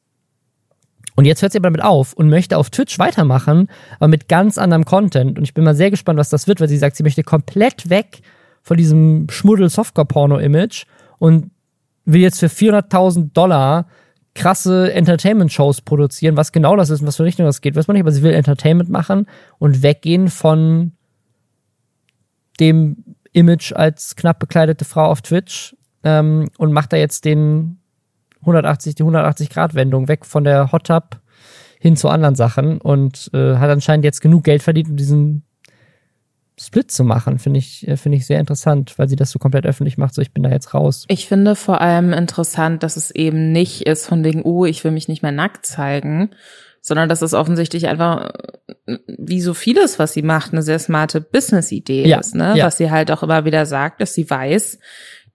Und jetzt hört sie aber damit auf und möchte auf Twitch weitermachen, aber mit ganz anderem Content. Und ich bin mal sehr gespannt, was das wird, weil sie sagt, sie möchte komplett weg von diesem Schmuddel-Softcore-Porno-Image und will jetzt für 400.000 Dollar krasse Entertainment-Shows produzieren, was genau das ist und was für Richtung das geht, weiß man nicht, aber sie will Entertainment machen und weggehen von dem Image als knapp bekleidete Frau auf Twitch ähm, und macht da jetzt den 180, die 180-Grad-Wendung weg von der Hot Tub hin zu anderen Sachen und äh, hat anscheinend jetzt genug Geld verdient, um diesen Split zu machen, finde ich, äh, finde ich sehr interessant, weil sie das so komplett öffentlich macht, so ich bin da jetzt raus. Ich finde vor allem interessant, dass es eben nicht ist von wegen, oh, ich will mich nicht mehr nackt zeigen, sondern dass es offensichtlich einfach, wie so vieles, was sie macht, eine sehr smarte Business-Idee ja, ist, ne? Ja. Was sie halt auch immer wieder sagt, dass sie weiß,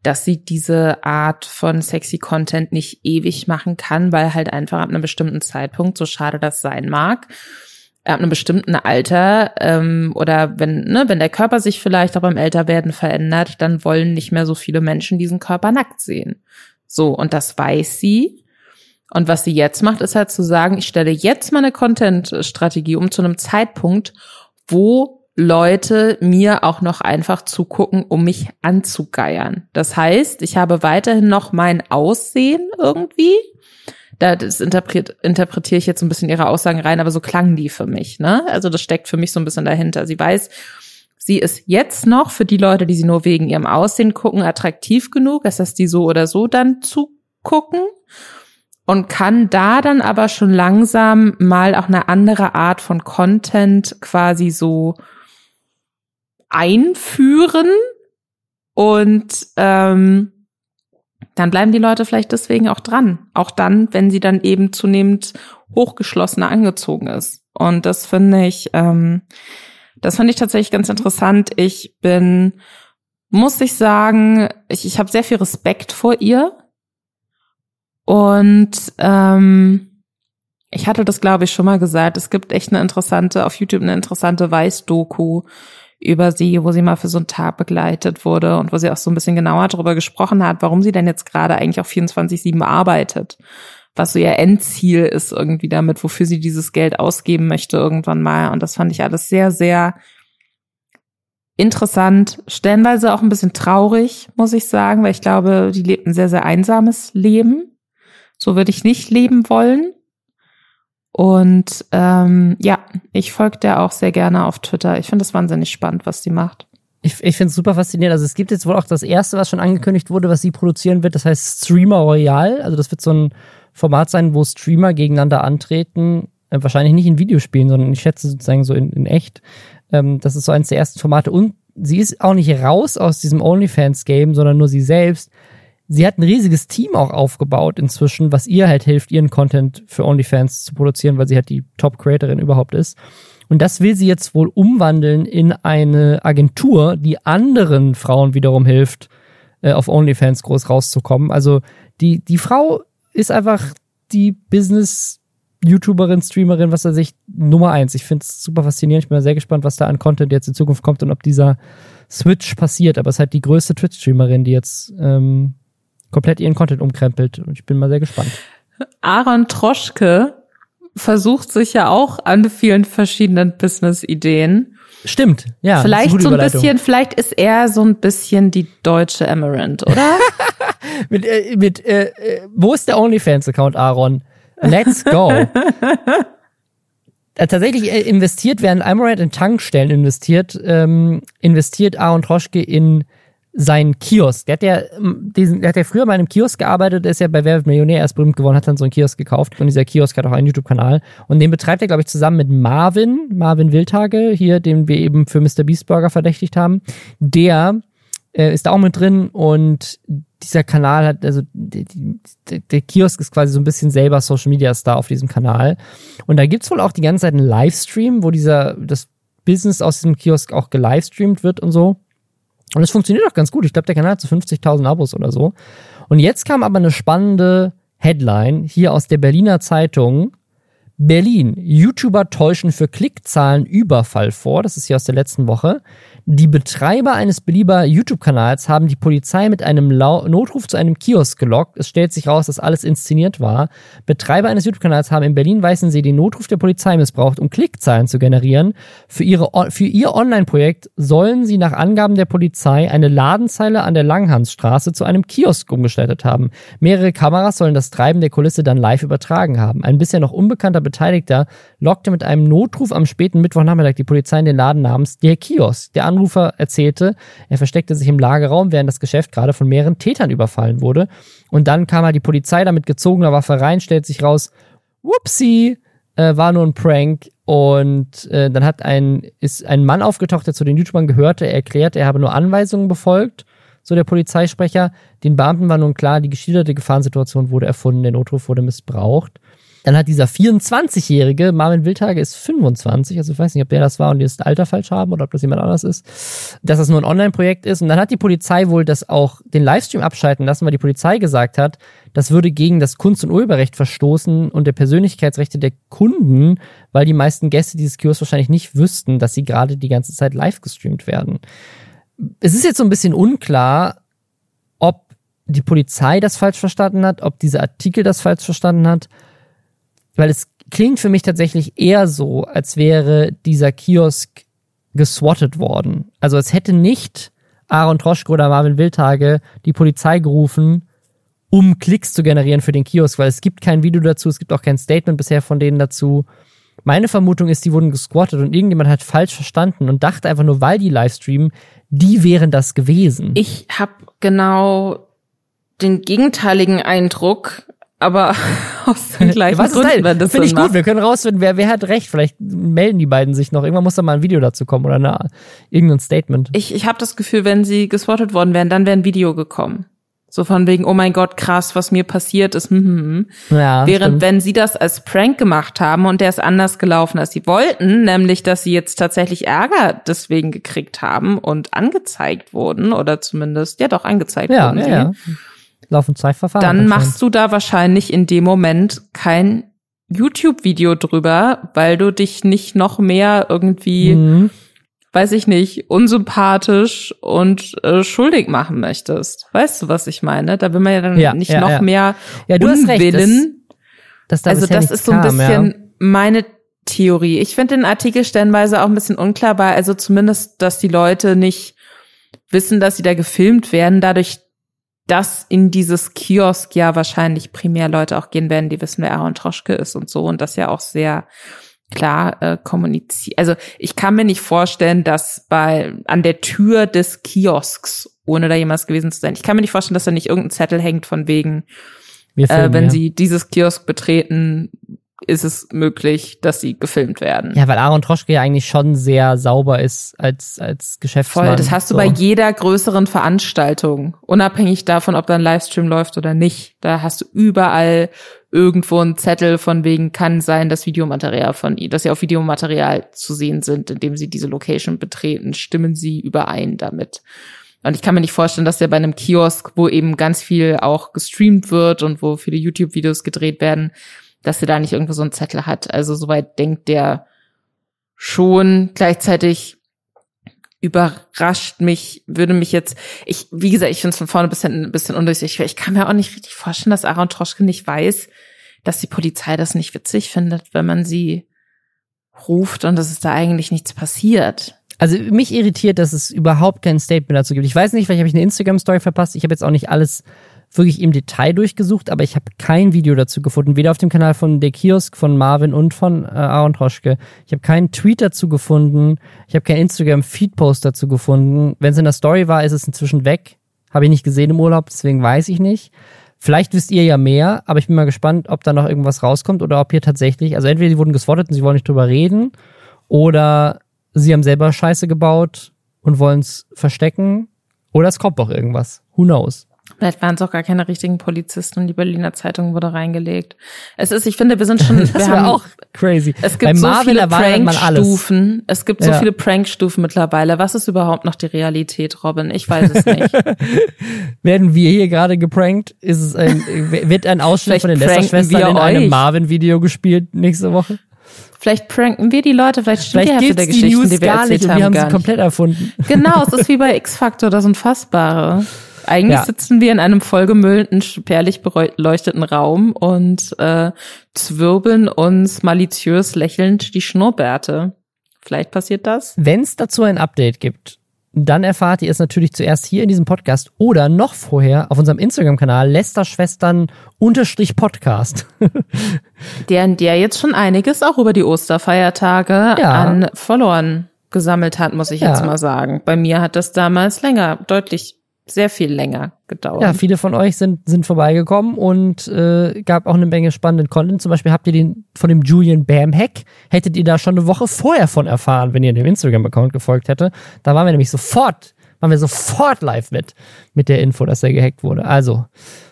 dass sie diese Art von sexy Content nicht ewig machen kann, weil halt einfach ab einem bestimmten Zeitpunkt, so schade das sein mag, ab einem bestimmten Alter ähm, oder wenn, ne, wenn der Körper sich vielleicht auch beim Älterwerden verändert, dann wollen nicht mehr so viele Menschen diesen Körper nackt sehen. So, und das weiß sie. Und was sie jetzt macht, ist halt zu sagen, ich stelle jetzt meine Content-Strategie um zu einem Zeitpunkt, wo Leute mir auch noch einfach zugucken, um mich anzugeiern. Das heißt, ich habe weiterhin noch mein Aussehen irgendwie, da das interpretiert, interpretiere ich jetzt ein bisschen ihre Aussagen rein, aber so klangen die für mich. Ne? Also das steckt für mich so ein bisschen dahinter. Sie weiß, sie ist jetzt noch für die Leute, die sie nur wegen ihrem Aussehen gucken, attraktiv genug, dass das die so oder so dann zugucken und kann da dann aber schon langsam mal auch eine andere Art von Content quasi so einführen und ähm, dann bleiben die Leute vielleicht deswegen auch dran. Auch dann, wenn sie dann eben zunehmend hochgeschlossener angezogen ist. Und das finde ich, ähm, das fand ich tatsächlich ganz interessant. Ich bin, muss ich sagen, ich, ich habe sehr viel Respekt vor ihr. Und ähm, ich hatte das, glaube ich, schon mal gesagt. Es gibt echt eine interessante, auf YouTube eine interessante Weiß-Doku über sie, wo sie mal für so einen Tag begleitet wurde und wo sie auch so ein bisschen genauer darüber gesprochen hat, warum sie denn jetzt gerade eigentlich auf 24-7 arbeitet. Was so ihr Endziel ist irgendwie damit, wofür sie dieses Geld ausgeben möchte irgendwann mal. Und das fand ich alles sehr, sehr interessant, stellenweise auch ein bisschen traurig, muss ich sagen, weil ich glaube, die lebt ein sehr, sehr einsames Leben. So würde ich nicht leben wollen. Und ähm, ja, ich folge der auch sehr gerne auf Twitter. Ich finde es wahnsinnig spannend, was sie macht. Ich, ich finde es super faszinierend. Also es gibt jetzt wohl auch das erste, was schon angekündigt wurde, was sie produzieren wird. Das heißt Streamer Royal. Also das wird so ein Format sein, wo Streamer gegeneinander antreten. Äh, wahrscheinlich nicht in Videospielen, sondern ich schätze sozusagen so in, in echt. Ähm, das ist so eines der ersten Formate. Und sie ist auch nicht raus aus diesem OnlyFans-Game, sondern nur sie selbst sie hat ein riesiges Team auch aufgebaut inzwischen, was ihr halt hilft, ihren Content für OnlyFans zu produzieren, weil sie halt die Top-Creatorin überhaupt ist. Und das will sie jetzt wohl umwandeln in eine Agentur, die anderen Frauen wiederum hilft, äh, auf OnlyFans groß rauszukommen. Also die, die Frau ist einfach die Business- YouTuberin, Streamerin, was weiß ich, Nummer eins. Ich finde es super faszinierend. Ich bin sehr gespannt, was da an Content jetzt in Zukunft kommt und ob dieser Switch passiert. Aber es ist halt die größte Twitch-Streamerin, die jetzt ähm, komplett ihren Content umkrempelt. Und ich bin mal sehr gespannt. Aaron Troschke versucht sich ja auch an vielen verschiedenen Business-Ideen. Stimmt, ja. Vielleicht so ein bisschen, vielleicht ist er so ein bisschen die deutsche Amaranth, oder? mit, äh, mit, äh, äh, wo ist der OnlyFans-Account, Aaron? Let's go. Äh, tatsächlich äh, investiert, während Amaranth in Tankstellen investiert, ähm, investiert Aaron Troschke in sein Kiosk. Der hat ja, ähm, diesen, der hat ja früher in einem Kiosk gearbeitet, ist ja bei Wer wird Millionär erst berühmt geworden, hat dann so einen Kiosk gekauft und dieser Kiosk hat auch einen YouTube-Kanal und den betreibt er, glaube ich, zusammen mit Marvin, Marvin Wildtage, hier, den wir eben für Mr. Beast Burger verdächtigt haben. Der äh, ist da auch mit drin und dieser Kanal hat, also die, die, der Kiosk ist quasi so ein bisschen selber Social Media Star auf diesem Kanal. Und da gibt's wohl auch die ganze Zeit einen Livestream, wo dieser, das Business aus diesem Kiosk auch gelivestreamt wird und so. Und es funktioniert auch ganz gut. Ich glaube, der Kanal hat so 50.000 Abos oder so. Und jetzt kam aber eine spannende Headline hier aus der Berliner Zeitung. Berlin. YouTuber täuschen für Klickzahlen Überfall vor. Das ist hier aus der letzten Woche. Die Betreiber eines belieber YouTube-Kanals haben die Polizei mit einem Lau Notruf zu einem Kiosk gelockt. Es stellt sich raus, dass alles inszeniert war. Betreiber eines YouTube-Kanals haben in Berlin-Weißensee den Notruf der Polizei missbraucht, um Klickzahlen zu generieren. Für, ihre, für ihr Online-Projekt sollen sie nach Angaben der Polizei eine Ladenzeile an der Langhansstraße zu einem Kiosk umgestaltet haben. Mehrere Kameras sollen das Treiben der Kulisse dann live übertragen haben. Ein bisher noch unbekannter Beteiligter lockte mit einem Notruf am späten Mittwochnachmittag die Polizei in den Laden namens Der Kiosk. Der Anrufer erzählte, er versteckte sich im Lagerraum, während das Geschäft gerade von mehreren Tätern überfallen wurde. Und dann kam halt die Polizei da mit gezogener Waffe rein, stellt sich raus, whoopsie, äh, war nur ein Prank. Und äh, dann hat ein, ist ein Mann aufgetaucht, der zu den YouTubern gehörte. Er erklärt, er habe nur Anweisungen befolgt, so der Polizeisprecher. Den Beamten war nun klar, die geschilderte Gefahrensituation wurde erfunden, der Notruf wurde missbraucht. Dann hat dieser 24-jährige, Marvin Wildhage ist 25, also ich weiß nicht, ob der das war und die das Alter falsch haben oder ob das jemand anders ist, dass das nur ein Online-Projekt ist. Und dann hat die Polizei wohl das auch den Livestream abschalten lassen, weil die Polizei gesagt hat, das würde gegen das Kunst- und Urheberrecht verstoßen und der Persönlichkeitsrechte der Kunden, weil die meisten Gäste dieses Kiosk wahrscheinlich nicht wüssten, dass sie gerade die ganze Zeit live gestreamt werden. Es ist jetzt so ein bisschen unklar, ob die Polizei das falsch verstanden hat, ob dieser Artikel das falsch verstanden hat weil es klingt für mich tatsächlich eher so, als wäre dieser Kiosk geswattet worden. Also es hätte nicht Aaron Troschke oder Marvin Wildhage die Polizei gerufen, um Klicks zu generieren für den Kiosk, weil es gibt kein Video dazu, es gibt auch kein Statement bisher von denen dazu. Meine Vermutung ist, die wurden gesquattet und irgendjemand hat falsch verstanden und dachte einfach nur, weil die Livestreamen, die wären das gewesen. Ich habe genau den gegenteiligen Eindruck, aber aus den gleichen Was Gründen, wenn das Finde ich gut, wir können rausfinden, wer, wer hat recht. Vielleicht melden die beiden sich noch. Irgendwann muss da mal ein Video dazu kommen oder eine, irgendein Statement. Ich, ich habe das Gefühl, wenn sie geswattet worden wären, dann wäre ein Video gekommen. So von wegen, oh mein Gott, krass, was mir passiert ist. Hm, hm, hm. Ja, Während stimmt. wenn sie das als Prank gemacht haben und der ist anders gelaufen, als sie wollten, nämlich dass sie jetzt tatsächlich Ärger deswegen gekriegt haben und angezeigt wurden oder zumindest, ja doch, angezeigt ja, wurden. Ja, sie. ja laufen zwei Verfahren. Dann machst du da wahrscheinlich in dem Moment kein YouTube-Video drüber, weil du dich nicht noch mehr irgendwie, mhm. weiß ich nicht, unsympathisch und äh, schuldig machen möchtest. Weißt du, was ich meine? Da will man ja dann ja, nicht ja, noch ja. mehr ja, du Unwillen. Hast recht, das, das also das ist so ein kam, bisschen meine Theorie. Ich finde den Artikel stellenweise auch ein bisschen unklar, weil also zumindest, dass die Leute nicht wissen, dass sie da gefilmt werden, dadurch dass in dieses Kiosk ja wahrscheinlich primär Leute auch gehen werden, die wissen, wer Aaron Troschke ist und so und das ja auch sehr klar äh, kommuniziert. Also ich kann mir nicht vorstellen, dass bei an der Tür des Kiosks, ohne da jemals gewesen zu sein, ich kann mir nicht vorstellen, dass da nicht irgendein Zettel hängt von wegen, filmen, äh, wenn ja. sie dieses Kiosk betreten, ist es möglich, dass sie gefilmt werden. Ja, weil Aaron Troschke ja eigentlich schon sehr sauber ist als, als Geschäftsmann. Voll, das hast so. du bei jeder größeren Veranstaltung, unabhängig davon, ob da ein Livestream läuft oder nicht. Da hast du überall irgendwo einen Zettel von wegen kann sein, dass Videomaterial von ihm, dass sie auf Videomaterial zu sehen sind, indem sie diese Location betreten, stimmen sie überein damit. Und ich kann mir nicht vorstellen, dass der bei einem Kiosk, wo eben ganz viel auch gestreamt wird und wo viele YouTube-Videos gedreht werden, dass er da nicht irgendwo so einen Zettel hat. Also soweit denkt der schon. Gleichzeitig überrascht mich, würde mich jetzt, ich, wie gesagt, ich finde es von vorne ein bisschen, ein bisschen undurchsichtig. Ich kann mir auch nicht richtig vorstellen, dass Aaron Troschke nicht weiß, dass die Polizei das nicht witzig findet, wenn man sie ruft und dass es da eigentlich nichts passiert. Also mich irritiert, dass es überhaupt kein Statement dazu gibt. Ich weiß nicht, vielleicht habe ich eine Instagram-Story verpasst. Ich habe jetzt auch nicht alles wirklich im Detail durchgesucht, aber ich habe kein Video dazu gefunden, weder auf dem Kanal von der Kiosk, von Marvin und von äh, Aaron Troschke. Ich habe keinen Tweet dazu gefunden, ich habe keinen Instagram-Feed-Post dazu gefunden. Wenn es in der Story war, ist es inzwischen weg. Habe ich nicht gesehen im Urlaub, deswegen weiß ich nicht. Vielleicht wisst ihr ja mehr, aber ich bin mal gespannt, ob da noch irgendwas rauskommt oder ob hier tatsächlich, also entweder sie wurden geswattet und sie wollen nicht drüber reden oder sie haben selber Scheiße gebaut und wollen es verstecken oder es kommt doch irgendwas. Who knows? Vielleicht waren es auch gar keine richtigen Polizisten und die Berliner Zeitung wurde reingelegt. Es ist, ich finde, wir sind schon, das wir haben auch crazy. Es gibt Bei so viele Prankstufen. Es gibt so ja. viele Prankstufen mittlerweile. Was ist überhaupt noch die Realität, Robin? Ich weiß es nicht. Werden wir hier gerade geprankt? Ist es ein, wird ein Ausschnitt von den Lester-Schwestern in einem Marvin-Video gespielt nächste Woche? Vielleicht pranken wir die Leute, vielleicht stimmt vielleicht die Hälfte der Geschichten, die, News die wir gar nicht haben. Wir haben sie komplett erfunden. Genau, es ist wie bei X-Factor, das Unfassbare. Eigentlich ja. sitzen wir in einem vollgemüllten, spärlich beleuchteten Raum und äh, zwirbeln uns maliziös lächelnd die Schnurrbärte. Vielleicht passiert das. Wenn es dazu ein Update gibt, dann erfahrt ihr es natürlich zuerst hier in diesem Podcast oder noch vorher auf unserem Instagram-Kanal Lästerschwestern unterstrich Podcast. der, der jetzt schon einiges auch über die Osterfeiertage ja. an Followern gesammelt hat, muss ich ja. jetzt mal sagen. Bei mir hat das damals länger, deutlich sehr viel länger gedauert. Ja, viele von euch sind, sind vorbeigekommen und äh, gab auch eine Menge spannenden Content. Zum Beispiel habt ihr den von dem Julian Bam Hack, hättet ihr da schon eine Woche vorher von erfahren, wenn ihr dem Instagram-Account gefolgt hätte. Da waren wir nämlich sofort, waren wir sofort live mit, mit der Info, dass er gehackt wurde. Also,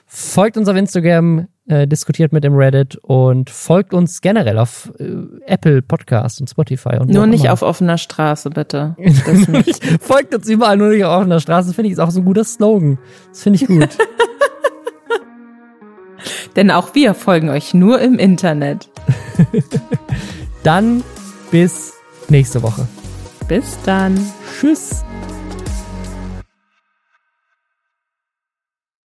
folgt uns auf Instagram, äh, diskutiert mit dem Reddit und folgt uns generell auf äh, Apple Podcast und Spotify. Und nur nicht immer. auf offener Straße, bitte. folgt uns überall, nur nicht auf offener Straße. Finde ich ist auch so ein guter Slogan. Das finde ich gut. Denn auch wir folgen euch nur im Internet. dann bis nächste Woche. Bis dann. Tschüss.